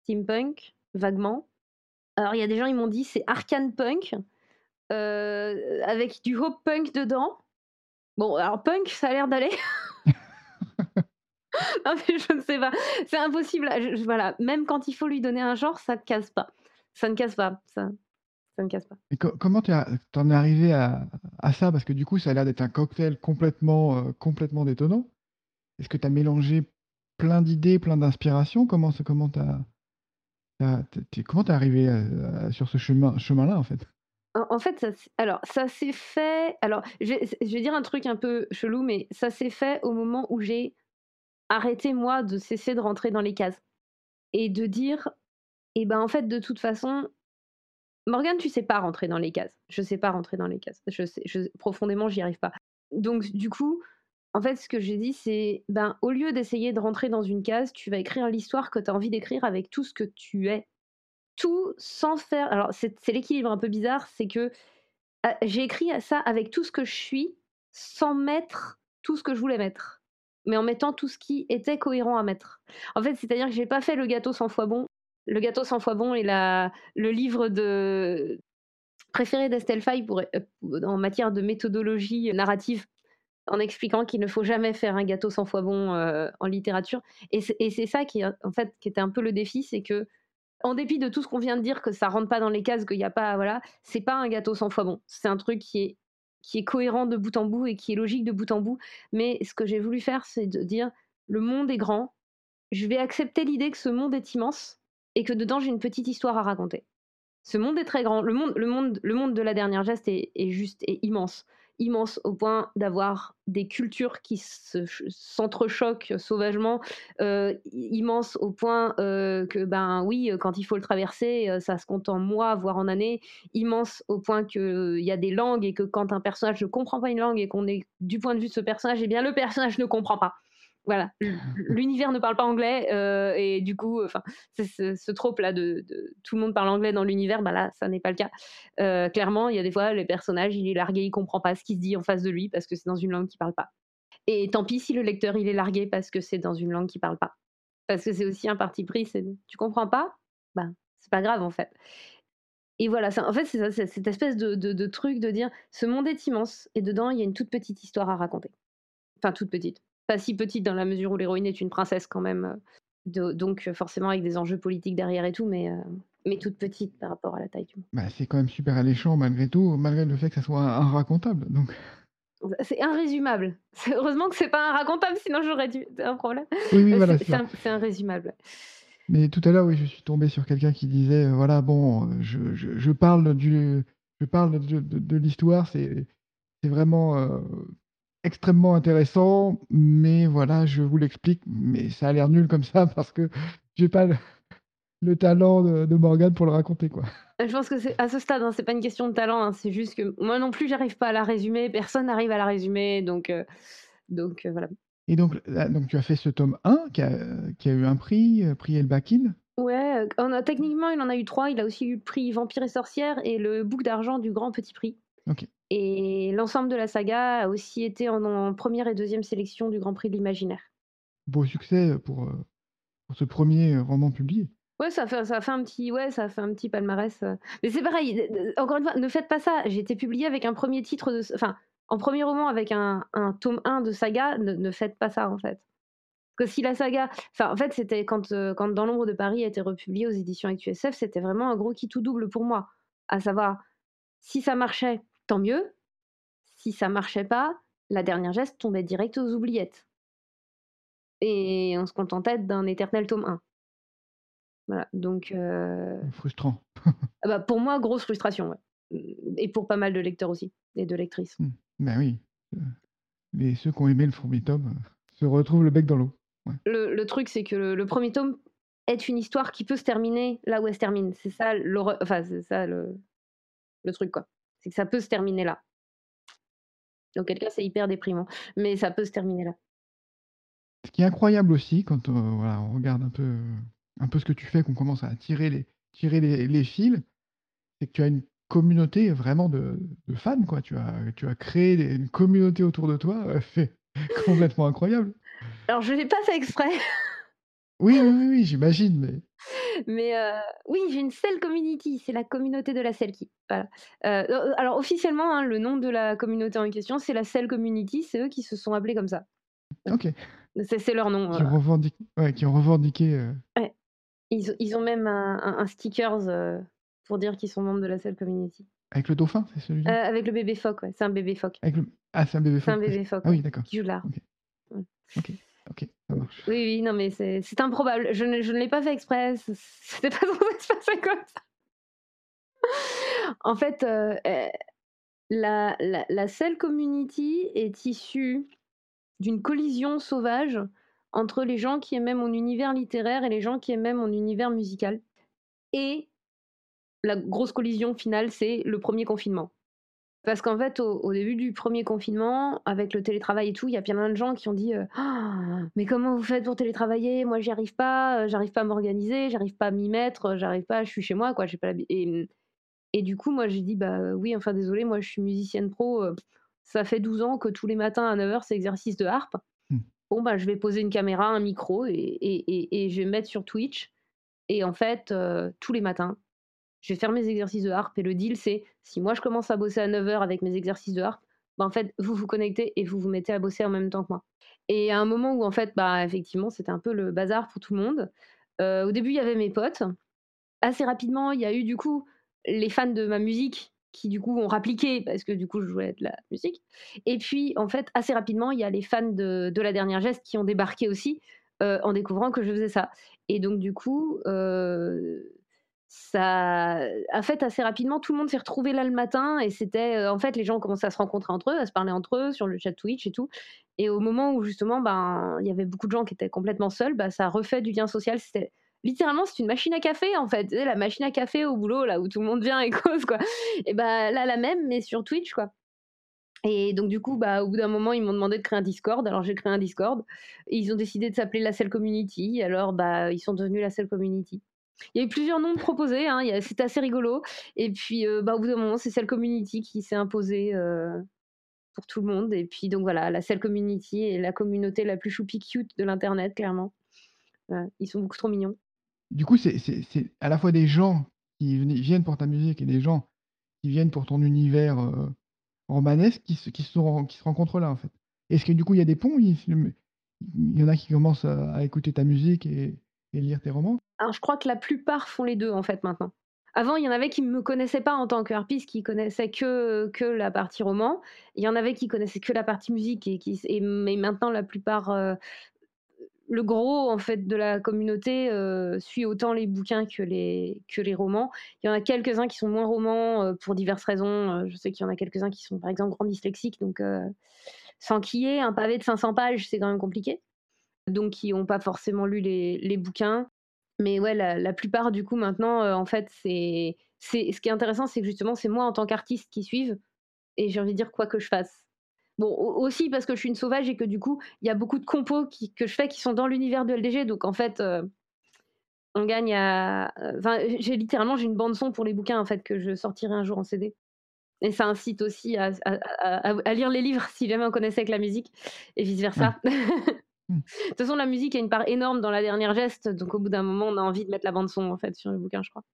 steampunk, vaguement. Alors il y a des gens, ils m'ont dit: «C'est arcane punk, heu, avec du hope punk dedans». Bon, alors punk, ça a l'air d'aller. Non mais je ne sais pas, c'est impossible je voilà, même quand il faut lui donner un genre, ça ne case pas. Ça ne case pas, ça ça ne case pas. Et co comment tu en es arrivé à à ça? Parce que du coup, ça a l'air d'être un cocktail complètement, heu, complètement détonnant. Est-ce que tu as mélangé plein d'idées, plein d'inspirations? Comment comment tu comment tu es arrivé, heu, sur ce chemin chemin-là, en fait? En fait, ça alors ça s'est fait alors je vais dire un truc un peu chelou, mais ça s'est fait au moment où j'ai arrêté, moi, de cesser de rentrer dans les cases et de dire: «Et ben, en fait, de toute façon, Morgane, tu sais pas rentrer dans les cases. Je sais pas rentrer dans les cases. Je sais je profondément, j'y arrive pas». Donc du coup, en fait, ce que j'ai dit, c'est: «Ben, au lieu d'essayer de rentrer dans une case, tu vas écrire l'histoire que tu as envie d'écrire avec tout ce que tu es». Tout sans faire alors c'est l'équilibre un peu bizarre, c'est que, heu, j'ai écrit ça avec tout ce que je suis, sans mettre tout ce que je voulais mettre, mais en mettant tout ce qui était cohérent à mettre. En fait, c'est-à-dire que j'ai pas fait Le gâteau 100 fois bon. Le gâteau 100 fois bon est la le livre de préféré d'Estelle Faye pour, heu, en matière de méthodologie narrative, en expliquant qu'il ne faut jamais faire un gâteau 100 fois bon, heu, en littérature et c'est et ça qui, en fait, qui était un peu le défi, c'est que en dépit de tout ce qu'on vient de dire, que ça rentre pas dans les cases, qu'il y a pas, voilà, c'est pas un gâteau 100 fois bon. C'est un truc qui est qui est cohérent de bout en bout et qui est logique de bout en bout. Mais ce que j'ai voulu faire, c'est de dire le monde est grand. Je vais accepter l'idée que ce monde est immense et que dedans j'ai une petite histoire à raconter. Ce monde est très grand. Le monde, de la dernière geste est, est juste et immense immense au point d'avoir des cultures qui s'entrechoquent sauvagement, euh, immense au point euh, que, ben oui, quand il faut le traverser, euh, ça se compte en mois, voire en années, immense au point qu'il y a des langues et que quand un personnage ne comprend pas une langue et qu'on est du point de vue de ce personnage, eh bien le personnage ne comprend pas voilà, l'univers ne parle pas anglais euh, et du coup, enfin, ce, ce trope là de, tout le monde parle anglais dans l'univers, bah là, ça n'est pas le cas. Euh, clairement, il y a des fois, les personnages, il est largué, il comprend pas ce qui se dit en face de lui parce que c'est dans une langue qui parle pas. Et tant pis si le lecteur il est largué parce que c'est dans une langue qui parle pas, parce que c'est aussi un parti pris. C'est tu comprends pas, bah c'est pas grave en fait. Et voilà, en fait, c'est cette espèce de, de truc de dire ce monde est immense et dedans il y a une toute petite histoire à raconter. Enfin, toute petite pas si petite dans la mesure où l'héroïne est une princesse quand même, euh, donc euh, forcément avec des enjeux politiques derrière et tout, mais, euh, mais toute petite par rapport à la taille du monde. Bah, c'est quand même super alléchant malgré tout, malgré le fait que ça soit un, racontable. Donc... C'est irrésumable. Heureusement que c'est pas un racontable, sinon j'aurais dû un problème. Oui, oui, voilà. C'est un, résumable. Mais tout à l'heure, oui, je suis tombé sur quelqu'un qui disait, voilà, bon, je, je, parle du, je parle de, de, l'histoire, c'est vraiment extrêmement intéressant, mais voilà, je vous l'explique, mais ça a l'air nul comme ça parce que j'ai pas le, talent de, de Morgane pour le raconter, quoi. Je pense que c'est à ce stade, hein, c'est pas une question de talent, hein, c'est juste que moi non plus, j'arrive pas à la résumer, personne n'arrive à la résumer, donc, euh, donc euh, voilà. Et donc, donc, tu as fait ce tome 1 qui a, qui a eu un prix, euh, prix Elbakin Ouais, on a, techniquement, il en a eu trois. Il a aussi eu le prix Vampire et Sorcière et le bouc d'argent du Grand Petit Prix. Ok. Et l'ensemble de la saga a aussi été en, première et deuxième sélection du Grand Prix de l'Imaginaire. Beau succès pour, euh, pour ce premier roman publié. Ouais, ça fait, ça fait un petit, ouais, ça fait un petit palmarès. Euh. Mais c'est pareil. Encore une fois, ne faites pas ça. J'ai été publié avec un premier titre de, enfin, en premier roman avec un, un tome 1 de saga. Ne, faites pas ça en fait. Parce que si la saga, enfin, en fait, c'était quand, euh, quand Dans l'ombre de Paris a été republié aux éditions ActuSF, c'était vraiment un gros qui tout double pour moi. À savoir, si ça marchait, tant mieux. Si ça marchait pas, la dernière geste tombait direct aux oubliettes. Et on se contentait d'un éternel tome 1. Voilà, donc. Euh, Frustrant. Ah bah, pour moi, grosse frustration. Et pour pas mal de lecteurs aussi, et de lectrices. Mmh. Ben oui. Mais ceux qui ont aimé le premier tome euh, se retrouvent le bec dans l'eau. Le, truc, c'est que le, premier tome est une histoire qui peut se terminer là où elle se termine. C'est ça, enfin, c'est ça le, le truc, quoi. C'est que ça peut se terminer là. Donc, quel cas, c'est hyper déprimant. Mais ça peut se terminer là. Ce qui est incroyable aussi, quand euh, on regarde un peu, un peu ce que tu fais, qu'on commence à tirer les, tirer les, fils, c'est que tu as une communauté vraiment de, fans. Quoi. Tu, as, tu as créé une communauté autour de toi. Complètement incroyable. Alors, je ne l'ai pas fait exprès. Oui, oui, oui, j'imagine, mais Mais euh, oui, j'ai une Cell Community, c'est la communauté de la Cell Voilà. Euh, euh, alors officiellement, hein, le nom de la communauté en question, c'est la Cell Community, c'est eux qui se sont appelés comme ça. OK. C'est leur nom. Qui ont revendiqué ouais, qui ont revendiqué, Ouais. Ils ils ont même un un stickers, pour dire qu'ils sont membres de la Cell Community. Avec le dauphin, c'est celui-là? avec le bébé phoque, ouais, c'est un bébé phoque. Ah, c'est un bébé C'est un bébé phoque, Ah oui, d'accord. qui joue là. OK. OK. Oui, oui, non, mais c'est improbable. Je ne, je ne l'ai pas fait exprès. C'était pas censé se passer comme ça. en fait, euh, eh, la, la, la Cell Community est issue d'une collision sauvage entre les gens qui aimaient mon univers littéraire et les gens qui aimaient mon univers musical. Et la grosse collision finale, c'est le premier confinement. Parce qu'en fait, au, début du premier confinement, avec le télétravail et tout, il y a plein de gens qui ont dit euh, «Ah, Mais comment vous faites pour télétravailler? Moi, j'y arrive pas, euh, j'arrive pas à m'organiser, j'arrive pas à m'y mettre, j'arrive pas, je suis chez moi, quoi. J'ai pas et, et du coup, moi, j'ai dit Bah oui, enfin, désolé, moi, je suis musicienne pro. Euh, ça fait 12 ans que tous les matins à 9h, c'est exercice de harpe. Mmh. Bon, bah, je vais poser une caméra, un micro et, et, et je vais mettre sur Twitch. Et en fait, tous les matins, je vais faire mes exercices de harpe et le deal c'est si moi je commence à bosser à 9h avec mes exercices de harpe, bah en fait vous vous connectez et vous vous mettez à bosser en même temps que moi. Et à un moment où en fait bah effectivement c'était un peu le bazar pour tout le monde. Euh, au début il y avait mes potes assez rapidement, il y a eu du coup les fans de ma musique qui du coup ont rappliqué parce que du coup je jouais de la musique. Et puis en fait assez rapidement il y a les fans de, de la dernière geste qui ont débarqué aussi euh, en découvrant que je faisais ça. Et donc du coup euh, ça a fait assez rapidement tout le monde s'est retrouvé là le matin et c'était euh, en fait les gens ont commencé à se rencontrer entre eux, à se parler entre eux sur le chat Twitch et tout. Et au moment où justement ben il y avait beaucoup de gens qui étaient complètement seuls, bah, ça refait du lien social. C'était littéralement, c'est une machine à café en fait. la machine à café au boulot, là où tout le monde vient et cause, quoi. Et bah là, la même, mais sur Twitch, quoi. Et donc, du coup, bah, au bout d'un moment, ils m'ont demandé de créer un Discord. Alors, j'ai créé un Discord. Ils ont décidé de s'appeler la Cell Community. Alors, bah, ils sont devenus la Cell Community. Il y a eu plusieurs noms proposés. Hein. C'était assez rigolo. Et puis, euh, bah, au bout d'un moment, c'est Cell Community qui s'est imposé euh, pour tout le monde. Et puis, donc voilà, la Cell Community est la communauté la plus choupi cute de l'Internet, clairement. ils sont beaucoup trop mignons du coup, c'est à la fois des gens qui viennent pour ta musique et des gens qui viennent pour ton univers euh, romanesque qui se, rencontrent là, en fait. Est-ce que du coup, il y a des ponts? Il, y en a qui commencent à, écouter ta musique et, lire tes romans? Alors, je crois que la plupart font les deux, en fait, maintenant. Avant, il y en avait qui ne me connaissaient pas en tant que harpiste, qui connaissaient que, que la partie roman. Il y en avait qui connaissaient que la partie musique, et, qui, et mais maintenant, la plupart euh, le gros en fait de la communauté euh, suit autant les bouquins que les que les romans. Il y en a quelques-uns qui sont moins romans euh, pour diverses raisons. Je sais qu'il y en a quelques-uns qui sont par exemple grand dyslexiques, donc sans qu'il y ait un pavé de 500 pages, c'est quand même compliqué. Donc qui n'ont pas forcément lu les, bouquins. Mais ouais, la, plupart du coup maintenant, en fait, c'est c'est ce qui est intéressant, c'est que justement c'est moi en tant qu'artiste qui suivent et j'ai envie de dire quoi que je fasse Bon, aussi parce que je suis une sauvage et que du coup, il y a beaucoup de compos que je fais qui sont dans l'univers de LDG. Donc en fait, euh, on gagne à. Enfin, j'ai littéralement j'ai une bande son pour les bouquins en fait que je sortirai un jour en CD. Et ça incite aussi à, lire les livres si jamais on connaissait que la musique et vice versa. de toute façon, la musique a une part énorme dans la dernière geste, donc au bout d'un moment, on a envie de mettre la bande son en fait sur le bouquin, je crois.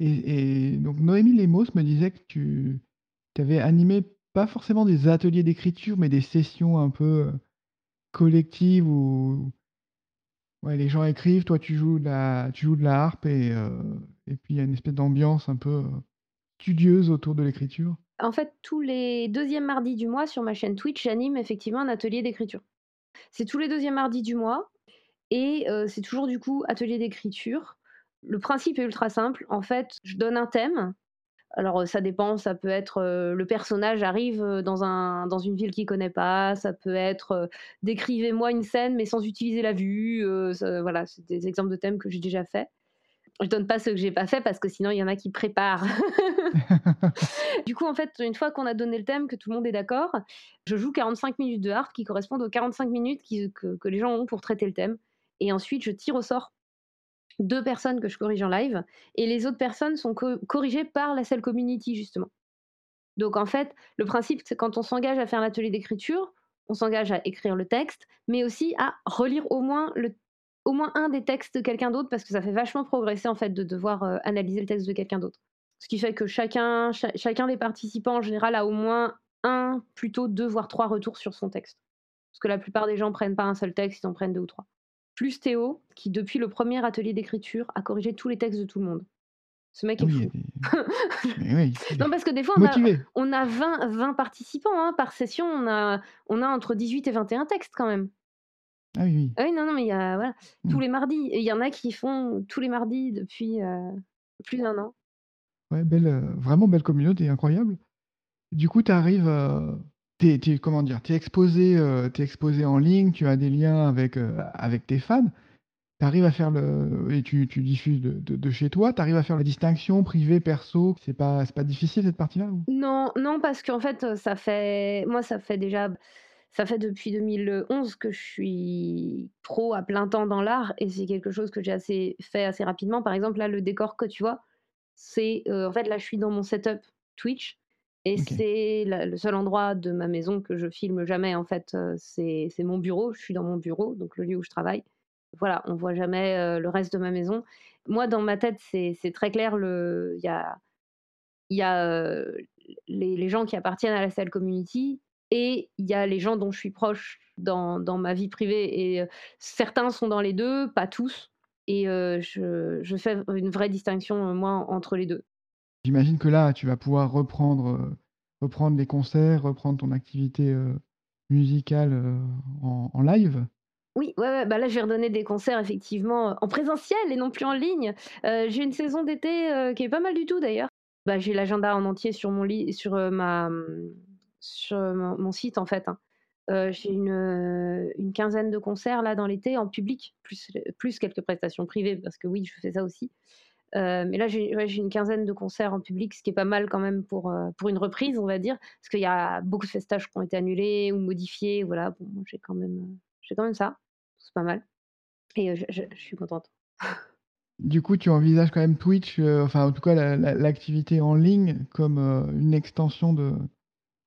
Et, et, donc Noémie Lemos me disait que tu avais animé pas forcément des ateliers d'écriture, mais des sessions un peu, collectives où ouais, les gens écrivent, toi tu joues de la tu joues de la harpe et et puis il y a une espèce d'ambiance un peu, studieuse autour de l'écriture? En fait, tous les deuxièmes mardis du mois sur ma chaîne Twitch, j'anime effectivement un atelier d'écriture. C'est tous les deuxièmes mardis du mois et c'est toujours du coup atelier d'écriture. Le principe est ultra simple. En fait, je donne un thème alors ça dépend, ça peut être le personnage arrive dans, un, dans une ville qu'il connaît pas, ça peut être décrivez-moi une scène mais sans utiliser la vue, voilà, c'est des exemples de thèmes que j'ai déjà fait. Je donne pas ceux que j'ai pas fait parce que sinon il y en a qui préparent. du coup en fait une fois qu'on a donné le thème, que tout le monde est d'accord, je joue 45 minutes de harpe qui correspondent aux 45 minutes que, que les gens ont pour traiter le thème et ensuite je tire au sort deux personnes que je corrige en live, et les autres personnes sont corrigées par la seule community, justement. Donc en fait, le principe, c'est quand on s'engage à faire l'atelier d'écriture, on s'engage à écrire le texte, mais aussi à relire au moins, le, au moins un des textes de quelqu'un d'autre, parce que ça fait vachement progresser en fait de devoir euh, analyser le texte de quelqu'un d'autre. Ce qui fait que chacun, chacun des participants en général a au moins un, plutôt deux, voire trois retours sur son texte. Parce que la plupart des gens prennent pas un seul texte, ils en prennent deux ou trois plus Théo, qui depuis le premier atelier d'écriture a corrigé tous les textes de tout le monde. Ce mec est fou. non, parce que des fois, on a, 20, participants hein, par session. On a, on a entre 18 et 21 textes quand même. Ah oui, oui. Ah non, non, mais il y a voilà, tous mmh. les mardis. Et il y en a qui font tous les mardis depuis euh, plus d'un an. Ouais, belle, euh, vraiment belle communauté, incroyable. Du coup, tu arrives, euh, tu comment dire? Tu exposé, euh, exposé en ligne, tu as des liens avec, avec tes fans. Tu arrives à faire le et tu tu diffuses de de chez toi, tu arrives à faire la distinction privé, perso? C'est pas c'est pas difficile cette partie-là Non, non, parce qu'en fait, ça fait moi, ça fait déjà ça fait depuis 2011 que je suis pro à plein temps dans l'art et c'est quelque chose que j'ai assez fait assez rapidement. Par exemple, là, le décor que tu vois, c'est, euh, en fait, là, je suis dans mon setup Twitch et c'est le seul endroit de ma maison que je filme jamais, en fait, c'est mon bureau. Je suis dans mon bureau, donc le lieu où je travaille. Voilà, on voit jamais, le reste de ma maison. Moi, dans ma tête, c'est très clair, il y a il y a, les les gens qui appartiennent à la salle community et il y a les gens dont je suis proche dans dans ma vie privée et certains sont dans les deux, pas tous. et je je fais une vraie distinction, moi, entre les 2. J'imagine que là, tu vas pouvoir reprendre, reprendre les concerts, reprendre ton activité, musicale, en en live? Oui, ouais, ouais, bah, là, je vais redonner des concerts effectivement, en présentiel et non plus en ligne. J'ai une saison d'été, qui est pas mal du tout d'ailleurs. Bah, j'ai l'agenda en entier sur mon lit sur, ma, sur mon mon site en fait, hein. J'ai une, heu, une quinzaine de concerts là dans l'été en public, plus plus quelques prestations privées parce que oui, je fais ça aussi. Mais là, j'ai ouais, j'ai une quinzaine de concerts en public, ce qui est pas mal quand même pour, pour une reprise, on va dire. Parce qu'il y a beaucoup de festages qui ont été annulés ou modifiés, voilà. Bon, moi, j'ai quand même, j'ai quand même ça, c'est pas mal et je je je suis contente. Du coup, tu envisages quand même Twitch, enfin en tout cas la la l'activité en ligne comme, une extension de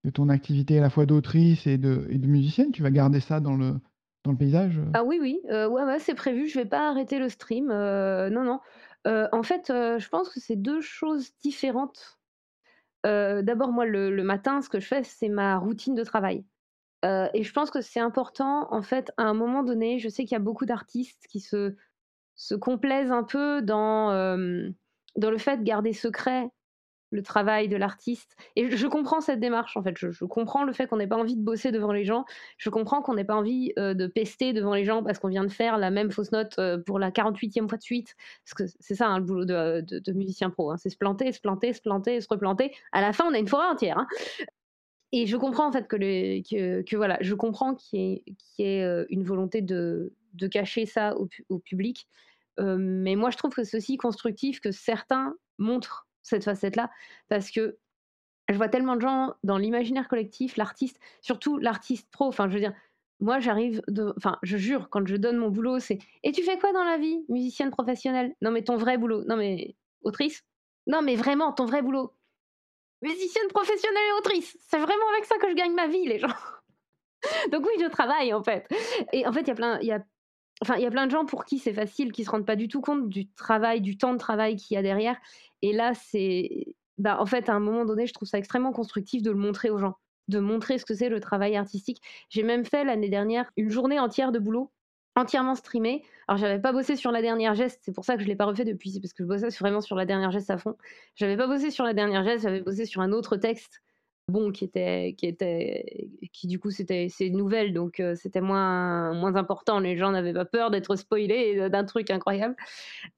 de ton activité à la fois d'autrice et de musicienne? Tu vas garder ça dans le dans le paysage, heu? Ah oui, oui, heu, ouais, c'est prévu, je vais pas arrêter le stream, heu, non, non. En fait, je pense que c'est 2 choses différentes. D'abord, moi, le matin, ce que je fais, c'est ma routine de travail. Et je pense que c'est important, en fait, à un moment donné, je sais qu'il y a beaucoup d'artistes qui se se complaisent un peu dans, dans le fait de garder secret le travail de l'artiste et je comprends cette démarche, en fait. Je comprends le fait qu'on n'ait pas envie de bosser devant les gens. Je comprends qu'on n'ait pas envie, heu, de pester devant les gens parce qu'on vient de faire la même fausse note, heu, pour la 48e fois de suite. Parce que c'est ça, hein, le boulot de de musicien pro, hein, c'est se planter, se planter, se planter, se replanter. À la fin, on a une forêt entière, hein. Et je comprends en fait que que voilà, je comprends qu'il y ait heu, une volonté de de cacher ça au pu au public. Mais moi je trouve que c'est aussi constructif que certains montrent cette facette-là, parce que je vois tellement de gens dans l'imaginaire collectif, l'artiste, surtout l'artiste pro, enfin je veux dire, moi j'arrive de enfin je jure, quand je donne mon boulot, c'est: «Et tu fais quoi dans la vie? Musicienne professionnelle?» «Non mais ton vrai boulot?» «Non mais autrice?» «Non mais vraiment ton vrai boulot?» Musicienne professionnelle et autrice, c'est vraiment avec ça que je gagne ma vie, les gens. Donc oui, je travaille en fait. Et en fait, il y a plein, enfin, il y a plein de gens pour qui c'est facile, qui se rendent pas du tout compte du travail, du temps de travail qu'il y a derrière. Et là, c'est, bah, en fait, à un moment donné, je trouve ça extrêmement constructif de le montrer aux gens, de montrer ce que c'est le travail artistique. J'ai même fait l'année dernière une journée entière de boulot entièrement streamé. Alors j'avais pas bossé sur la dernière geste, c'est pour ça que je l'ai pas refait depuis, parce que je bossais vraiment sur la dernière geste à fond. J'avais pas bossé sur la dernière geste, j'avais bossé sur un autre texte, bon, qui était, qui était, qui du coup c'était, c'est nouvelle, donc euh, c'était moins, moins important. Les gens n'avaient pas peur d'être spoilés d'un truc incroyable.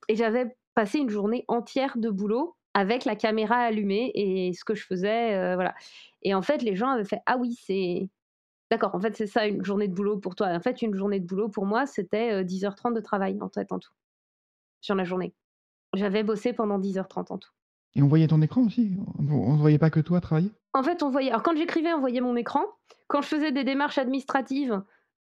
Et j'avais passé une journée entière de boulot avec la caméra allumée et ce que je faisais, euh, voilà. Et en fait, les gens avaient fait ah oui, c'est D'accord, en fait, c'est ça une journée de boulot pour toi. En fait, une journée de boulot pour moi, c'était, heu, 10:30 de travail en fait, en tout, sur la journée. J'avais bossé pendant 10:30 en tout. Et on voyait ton écran aussi? On ne voyait pas que toi travailler? En fait, on voyait alors quand j'écrivais, on voyait mon écran. Quand je faisais des démarches administratives,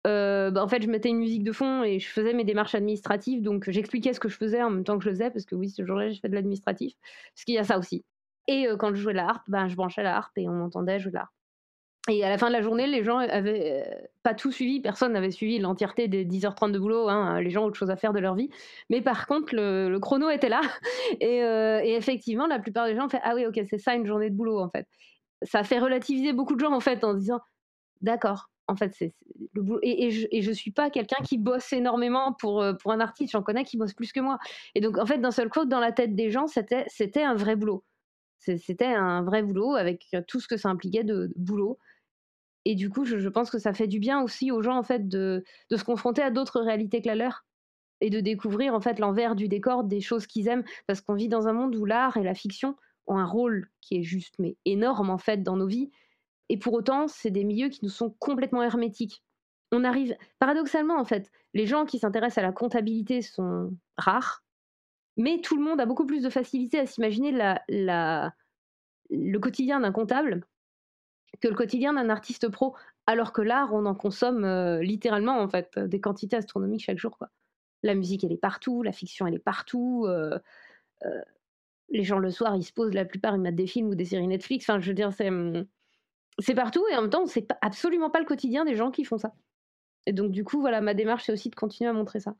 heu, bah, en fait, je mettais une musique de fond et je faisais mes démarches administratives, donc j'expliquais ce que je faisais en même temps que je le faisais parce que oui, ce jour-là, j'ai fait de l'administratif, parce qu'il y a ça aussi. Et heu, quand je jouais la harpe, ben, je branchais la harpe et on m'entendait jouer de la harpe. Et à la fin de la journée, les gens avaient, heu, pas tout suivi, personne n'avait suivi l'entièreté des 10:30 de boulot, hein, les gens ont autre chose à faire de leur vie. Mais par contre, le chrono était là et heu et effectivement, la plupart des gens ont fait: «Ah oui, OK, c'est ça une journée de boulot, en fait». Ça fait relativiser beaucoup de gens, en fait, en disant: «D'accord, en fait, c'est le boulot» et je et je suis pas quelqu'un qui bosse énormément pour, heu, pour un artiste, j'en connais qui bossent plus que moi et donc en fait, d'un seul coup, dans la tête des gens, c'était un vrai boulot. C'était un vrai boulot avec, tout ce que ça impliquait de boulot et du coup, je pense que ça fait du bien aussi aux gens, en fait, de de se confronter à d'autres réalités que la leur et de découvrir, en fait, l'envers du décor des choses qu'ils aiment. Parce qu'on vit dans un monde où l'art et la fiction ont un rôle qui est juste, mais énorme, en fait, dans nos vies et pour autant, c'est des milieux qui nous sont complètement hermétiques. On arrive paradoxalement, en fait, les gens qui s'intéressent à la comptabilité sont rares, mais tout le monde a beaucoup plus de facilité à s'imaginer la le quotidien d'un comptable que le quotidien d'un artiste pro. Alors que l'art, on en consomme, heu, littéralement, en fait, des quantités astronomiques chaque jour, quoi. La musique, elle est partout, la fiction, elle est partout, heu heu, les gens, le soir, ils se posent, la plupart, ils mettent des films ou des séries Netflix. Enfin, je veux dire, c'est, mmh, c'est partout et en même temps, c'est absolument pas le quotidien des gens qui font ça. Et donc du coup, voilà, ma démarche, c'est aussi de continuer à montrer ça.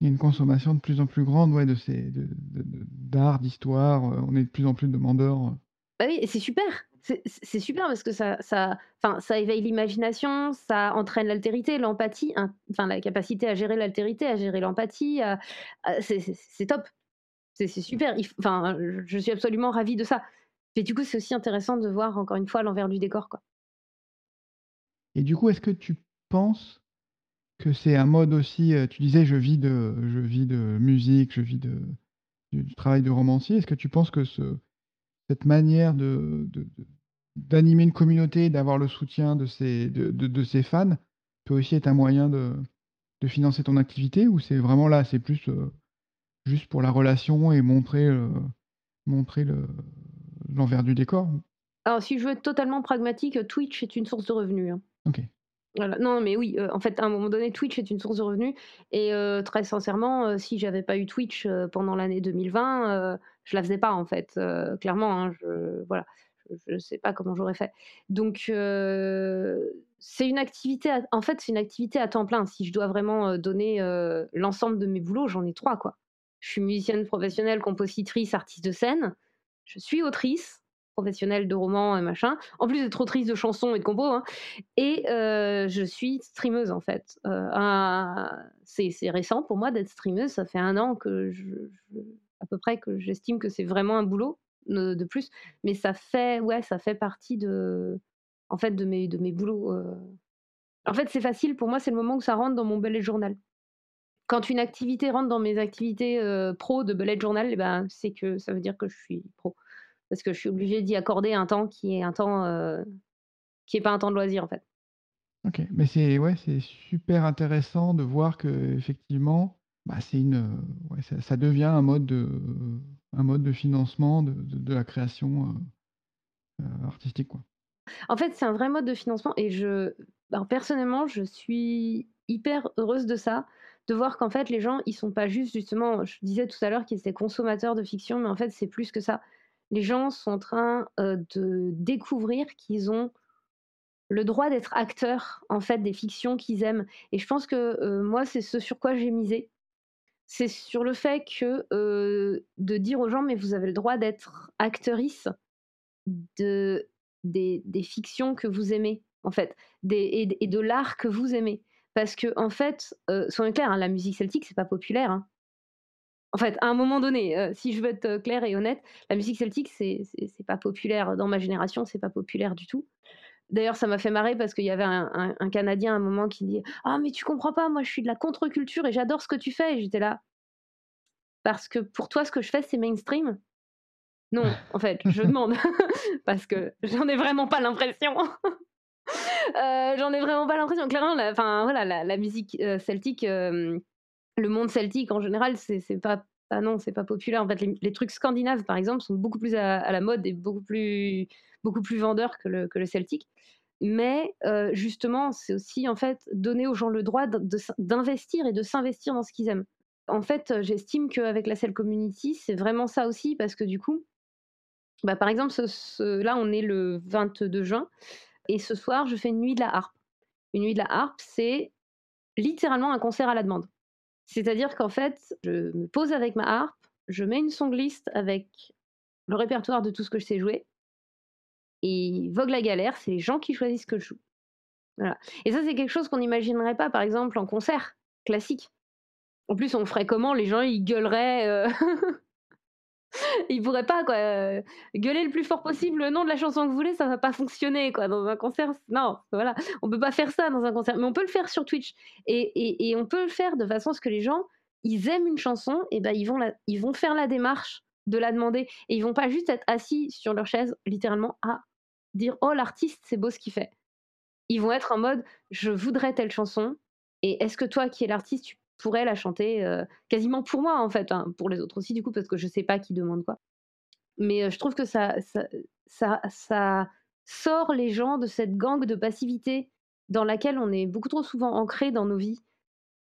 Il y a une consommation de plus en plus grande, ouais, de ces d'art, d'histoire, on est de plus en plus demandeurs, Bah oui et c'est super! C'est super parce que ça ça ça éveille l'imagination, ça entraîne l'altérité, l'empathie, enfin la capacité à gérer l'altérité, à gérer l'empathie, c'est top. C'est super, enfin, je suis absolument ravie de ça. Mais du coup, c'est aussi intéressant de voir encore une fois l'envers du décor, quoi. Et du coup, est-ce que tu penses que c'est un mode aussi, tu disais: «Je vis de je vis de musique, je vis de du travail de romancier». Est-ce que tu penses que ce cette manière de d'animer une communauté, d'avoir le soutien de ses de de ses fans, peut aussi être un moyen de de financer ton activité? Ou c'est vraiment là, c'est plus, juste pour la relation et montrer, montrer le l'envers du décor? Alors si je veux être totalement pragmatique, Twitch est une source de revenus, hein. OK. Voilà. Non, mais oui, en fait, à un moment donné, Twitch est une source de revenus et très sincèrement, si j'avais pas eu Twitch, pendant l'année 2020, je la faisais pas, en fait, clairement, hein, je voilà, je sais pas comment j'aurais fait. Donc c'est une activité en fait, c'est une activité à temps plein. Si je dois vraiment, donner, l'ensemble de mes boulots, j'en ai trois quoi. Je suis musicienne professionnelle, compositrice, artiste de scène. Je suis autrice professionnelle de romans et machin, en plus d'être autrice de chansons et de compos, hein. et je suis streameuse en fait. c'est récent pour moi d'être streameuse, ça fait un an que je, à peu près que j'estime que c'est vraiment un boulot de plus, mais ça fait ouais, ça fait partie de en fait de mes de mes boulots. En fait, c'est facile pour moi, c'est le moment où ça rentre dans mon bullet journal. Quand une activité rentre dans mes activités pro de bullet journal, eh ben, c'est que ça veut dire que je suis pro parce que je suis obligée d'y accorder un temps qui est un temps, qui est pas un temps de loisir, en fait. OK, mais c'est ouais, c'est super intéressant de voir qu'effectivement, bah, c'est une, ouais, ça ça devient un mode de un mode de financement de la création, artistique, quoi. En fait, c'est un vrai mode de financement et je personnellement, je suis hyper heureuse de ça, de voir qu'en fait les gens, ils sont pas juste justement je disais tout à l'heure qu'ils étaient consommateurs de fiction, mais en fait, c'est plus que ça les gens sont en train de découvrir qu'ils ont le droit d'être acteurs en fait des fictions qu'ils aiment. Et je pense que moi, c'est ce sur quoi j'ai misé. C'est sur le fait que de dire aux gens, mais vous avez le droit d'être actrice de, des, fictions que vous aimez, en fait, et, de l'art que vous aimez. Parce que, en fait, soyons clairs, hein, la musique celtique, c'est pas populaire. Hein. En fait, à un moment donné, si je veux être claire et honnête, la musique celtique, c'est pas populaire dans ma génération, c'est pas populaire du tout. D'ailleurs, ça m'a fait marrer parce qu'il y avait un, Canadien à un moment qui dit Ah, mais tu comprends pas, moi je suis de la contre-culture et j'adore ce que tu fais. Et j'étais là. Parce que pour toi, ce que je fais, c'est mainstream? Non, en fait, je demande. parce que j'en ai vraiment pas l'impression. j'en ai vraiment pas l'impression. Clairement, la, voilà, la, musique celtique le monde celtique en général, c'est pas ah non, c'est pas populaire. En fait, les, trucs scandinaves, par exemple, sont beaucoup plus à, la mode et beaucoup plus, beaucoup plus vendeurs que le, celtique. Mais justement, c'est aussi en fait donner aux gens le droit d'investir et de s'investir dans ce qu'ils aiment. En fait, j'estime qu'avec la Cell Community, c'est vraiment ça aussi, parce que du coup, bah, par exemple, là, on est le 22 juin, et ce soir, je fais une nuit de la harpe. Une nuit de la harpe, c'est littéralement un concert à la demande. C'est-à-dire qu'en fait, je me pose avec ma harpe, je mets une songlist avec le répertoire de tout ce que je sais jouer. Et Vogue la galère, c'est les gens qui choisissent que je joue. Et ça, c'est quelque chose qu'on n'imaginerait pas, par exemple, en concert classique. En plus, on ferait comment? Les gens, ils gueuleraient. Euh, il pourrait pas quoi euh, gueuler le plus fort possible le nom de la chanson que vous voulez, ça va pas fonctionner quoi dans un concert. Non, voilà, on peut pas faire ça dans un concert, mais on peut le faire sur Twitch et, et, on peut le faire de façon à ce que les gens ils aiment une chanson et ben ils vont ils vont faire la démarche de la demander et ils vont pas juste être assis sur leur chaise littéralement à dire oh l'artiste c'est beau ce qu'il fait. Ils vont être en mode je voudrais telle chanson et est-ce que toi qui es l'artiste tu pourrais la chanter quasiment pour moi en fait, hein, pour les autres aussi du coup parce que je sais pas qui demande quoi. Mais je trouve que ça, ça, ça, sort les gens de cette gangue de passivité dans laquelle on est beaucoup trop souvent ancré dans nos vies.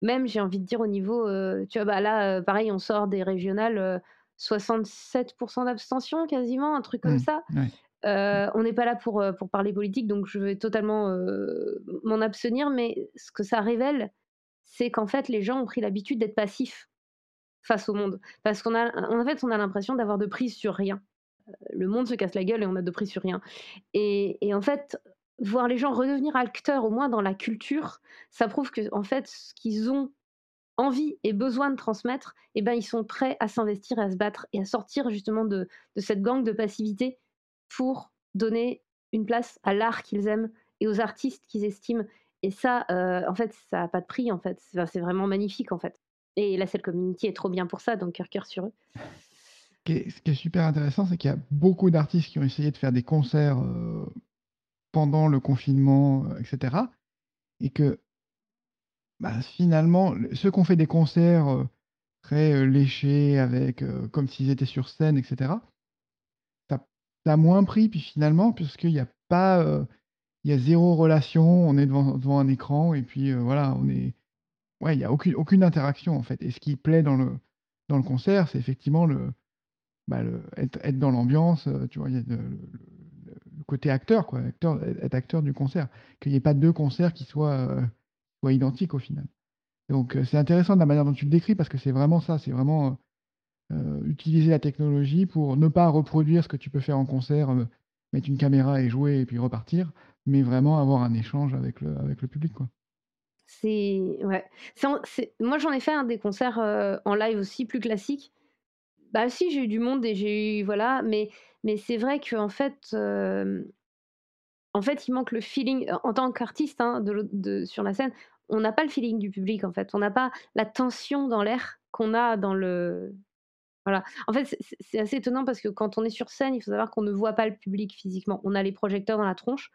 Même j'ai envie de dire au niveau, tu vois bah là pareil on sort des régionales 67% d'abstention quasiment un truc comme mmh, ça. On n'est pas là pour, pour parler politique, donc je vais totalement m'en abstenir, mais ce que ça révèle, c'est qu'en fait, les gens ont pris l'habitude d'être passifs face au monde. Parce qu'on a, fait, on a l'impression d'avoir de prise sur rien. le monde se casse la gueule et on a de prix sur rien. Et, et en fait, voir les gens redevenir acteurs, au moins dans la culture, ça prouve que en fait, ce qu'ils ont envie et besoin de transmettre, eh ben, ils sont prêts à s'investir et à se battre et à sortir justement de, de cette gang de passivité pour donner une place à l'art qu'ils aiment et aux artistes qu'ils estiment. Et ça, euh, en fait, ça n'a pas de prix, en fait. C'est vraiment magnifique, en fait. Et la Cell Community est trop bien pour ça, donc cœur cœur sur eux. Ce qui est, super intéressant, c'est qu'il y a beaucoup d'artistes qui ont essayé de faire des concerts euh, pendant le confinement, euh, etc. Et que bah, finalement, ceux qui ont fait des concerts très léchés, avec, comme s'ils étaient sur scène, etc., a moins pris, puis finalement, puisqu'il n'y a pas il y a zéro relation, on est devant, devant un écran et puis euh, voilà, on est. Ouais, il n'y a aucune, aucune interaction en fait. Et ce qui plaît dans le, dans le concert, c'est effectivement le, bah, être, être dans l'ambiance, euh, tu vois, il y a le, côté acteur, quoi, acteur, être acteur du concert. Qu'il n'y ait pas deux concerts qui soient, euh, soient identiques au final. Donc c'est intéressant de la manière dont tu le décris parce que c'est vraiment ça, c'est vraiment utiliser la technologie pour ne pas reproduire ce que tu peux faire en concert, mettre une caméra et jouer et puis repartir, mais vraiment avoir un échange avec le, public, quoi. Ouais. Moi j'en ai fait un des concerts euh, en live aussi plus classiques. Bah si j'ai eu du monde et j'ai eu voilà, mais mais c'est vrai que en fait euh, en fait il manque le feeling en tant qu'artiste hein, de, sur la scène. On n'a pas le feeling du public en fait. On n'a pas la tension dans l'air qu'on a dans le voilà. En fait, c'est assez étonnant parce que quand on est sur scène, il faut savoir qu'on ne voit pas le public physiquement. On a les projecteurs dans la tronche,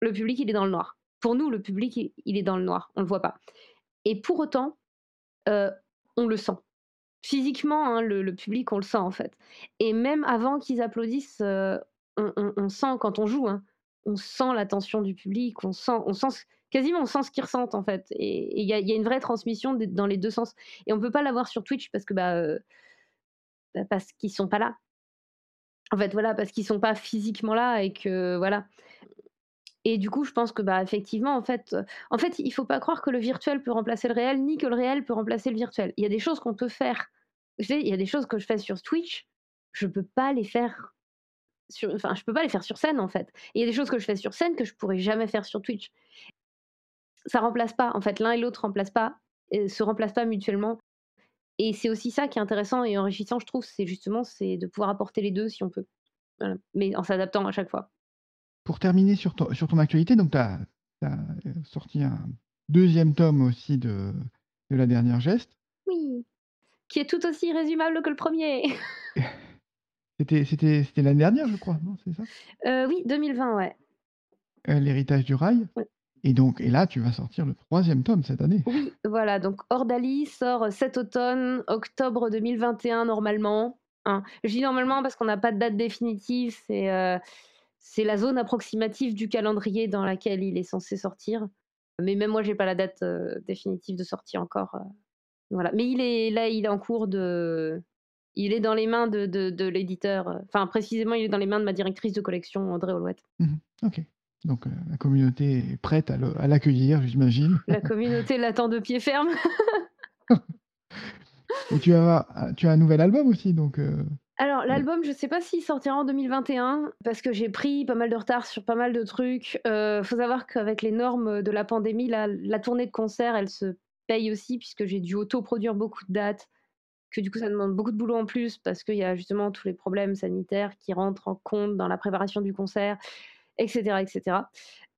le public, il est dans le noir. Pour nous, le public, il est dans le noir. On ne le voit pas. Et pour autant, euh, on le sent. Physiquement, hein, le, public, on le sent en fait. Et même avant qu'ils applaudissent, euh, on, sent quand on joue, hein, on sent l'attention du public, on sent, on sent quasiment on sent ce qu'ils ressentent en fait. Et il y, a une vraie transmission dans les deux sens. Et on peut pas l'avoir sur Twitch parce que bah, euh, parce qu'ils sont pas là. En fait, voilà, parce qu'ils sont pas physiquement là et que voilà. Et du coup, je pense que bah effectivement, en fait, euh, en fait, il faut pas croire que le virtuel peut remplacer le réel, ni que le réel peut remplacer le virtuel. Il y a des choses qu'on peut faire. Je sais, il y a des choses que je fais sur Twitch, je peux pas les faire sur, enfin, je peux pas les faire sur scène en fait. Et il y a des choses que je fais sur scène que je pourrais jamais faire sur Twitch. Ça remplace pas, en fait, l'un et l'autre remplacent pas, se remplacent pas mutuellement. Et c'est aussi ça qui est intéressant et enrichissant, je trouve, c'est justement c'est de pouvoir apporter les deux si on peut, mais en s'adaptant à chaque fois. Pour terminer sur ton, sur ton actualité, donc tu as, sorti un deuxième tome aussi de, de La Dernière Geste. Oui, qui est tout aussi résumable que le premier. c'était, l'année dernière, je crois, non C'est ça? Euh, Oui, 2020, ouais. Euh, L'héritage du rail. Et donc, et là, tu vas sortir le troisième tome cette année. Oui, voilà. Donc, Ordali sort cet automne, octobre 2021 normalement. Hein. Je dis normalement parce qu'on n'a pas de date définitive. C'est euh, c'est la zone approximative du calendrier dans laquelle il est censé sortir. Mais même moi, j'ai pas la date euh, définitive de sortie encore. Euh, voilà. Mais il est là, il est en cours de. Il est dans les mains de, de, l'éditeur. Enfin, précisément, il est dans les mains de ma directrice de collection, André Olouette. Mmh ok. Donc la communauté est prête à l'accueillir, j'imagine. La communauté l'attend de pied ferme. Et tu as, tu as un nouvel album aussi, donc. Alors, l'album, je sais pas s'il sortira en 2021 parce que j'ai pris pas mal de retard sur pas mal de trucs. Euh, faut savoir qu'avec les normes de la pandémie, la, la tournée de concert, elle se paye aussi puisque j'ai dû auto-produire beaucoup de dates, que du coup, ça demande beaucoup de boulot en plus parce qu'il y a justement tous les problèmes sanitaires qui rentrent en compte dans la préparation du concert, etc., etc.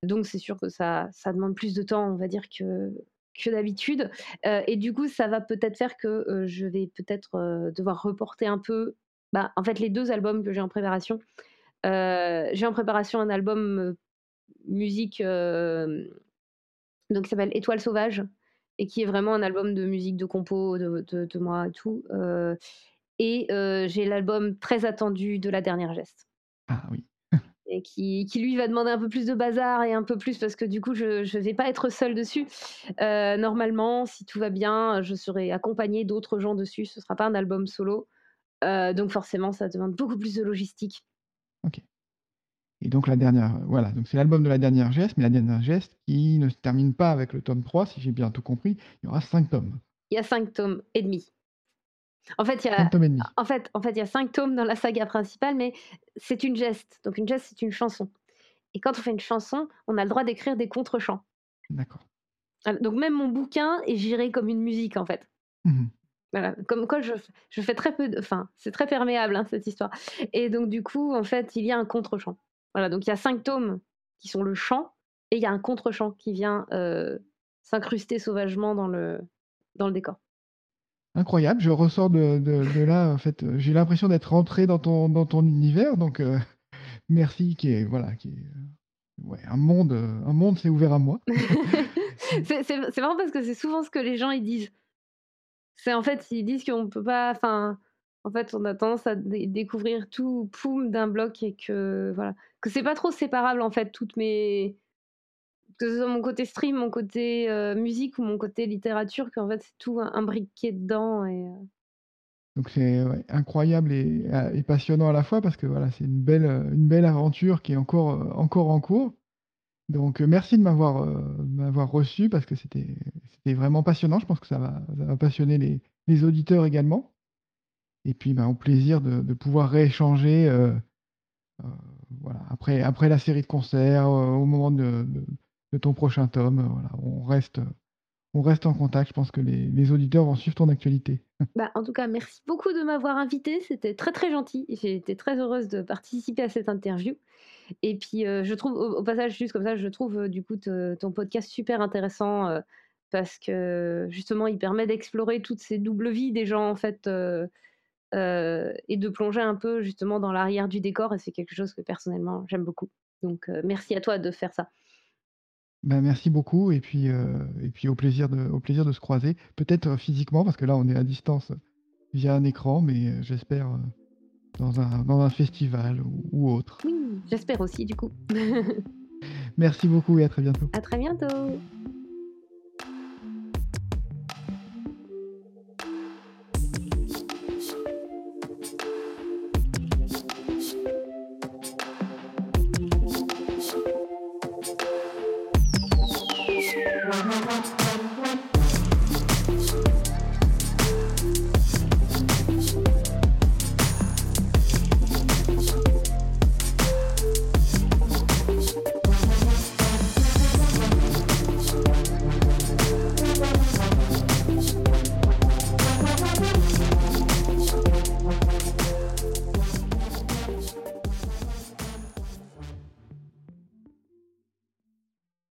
Donc, c'est sûr que ça, ça demande plus de temps, on va dire, que, que d'habitude. Euh, et du coup, ça va peut-être faire que euh, je vais peut-être euh, devoir reporter un peu bah, en fait, les deux albums que j'ai en préparation. J'ai en préparation un album musique donc qui s'appelle Étoile sauvage et qui est vraiment un album de musique de compo de, de, moi et tout. et j'ai l'album très attendu de La Dernière Geste. Ah oui. Et qui, qui, lui va demander un peu plus de bazar et un peu plus parce que du coup je ne vais pas être seule dessus. normalement, si tout va bien, je serai accompagnée d'autres gens dessus. Ce ne sera pas un album solo. Euh, donc forcément, ça demande beaucoup plus de logistique. Ok. Et donc la dernière, voilà, donc c'est l'album de la dernière geste, mais la dernière geste qui ne se termine pas avec le tome 3, si j'ai bien tout compris, il y aura 5 tomes. Il y a 5 tomes et demi. En fait, il y a, 5 tomes et demi. en fait, en fait, il y a cinq tomes dans la saga principale, mais c'est une geste. Donc une geste, c'est une chanson. Et quand on fait une chanson, on a le droit d'écrire des contre-chants. D'accord. Donc même mon bouquin est géré comme une musique en fait. Mhm. Voilà, comme quoi je, je fais très peu de... Enfin, c'est très perméable hein, cette histoire. Et donc du coup, en fait, il y a un contre-champ. Voilà, donc il y a cinq tomes qui sont le chant, et il y a un contre-champ qui vient euh, s'incruster sauvagement dans le, dans le décor. Incroyable, je ressors de, de- de là, en fait, euh, j'ai l'impression d'être rentré dans ton, dans ton univers, donc euh, merci, qui est, voilà, qui est, euh, ouais, un monde, un monde s'est ouvert à moi. c'est marrant parce que c'est souvent ce que les gens ils disent. C'est en fait, ils disent qu'on peut pas. Enfin, en fait, on a tendance à dé- découvrir tout poum d'un bloc et que voilà, que c'est pas trop séparable en fait toutes mes que ce soit mon côté stream, mon côté euh, musique ou mon côté littérature, qu'en fait c'est tout imbriqué dedans et euh, Donc c'est incroyable et, euh, et passionnant à la fois parce que voilà, c'est une belle, aventure qui est encore, en cours. Donc merci de m'avoir reçu parce que c'était vraiment passionnant. Je pense que ça va, passionner les, auditeurs également. Et puis ben, au plaisir de, pouvoir rééchanger voilà, après, la série de concerts, au moment de- de ton prochain tome. euh, voilà, on reste, on reste en contact. Je pense que les, auditeurs vont suivre ton actualité. Bah, en tout cas, merci beaucoup de m'avoir invité. C'était très très gentil. J'ai été très heureuse de participer à cette interview. Et puis, euh, je trouve, au, passage, juste comme ça, je trouve euh, du coup ton podcast super intéressant parce que justement, il permet d'explorer toutes ces doubles vies des gens en fait et de plonger un peu justement dans l'arrière du décor. Et c'est quelque chose que personnellement j'aime beaucoup. Donc, merci à toi de faire ça. Ben, merci beaucoup et puis, euh, et puis au, plaisir de, au plaisir de se croiser. Peut-être euh, physiquement parce que là on est à distance via un écran, mais euh, j'espère dans, un, dans un festival ou, ou autre. Oui, j'espère aussi du coup. Merci beaucoup et à très bientôt. à très bientôt.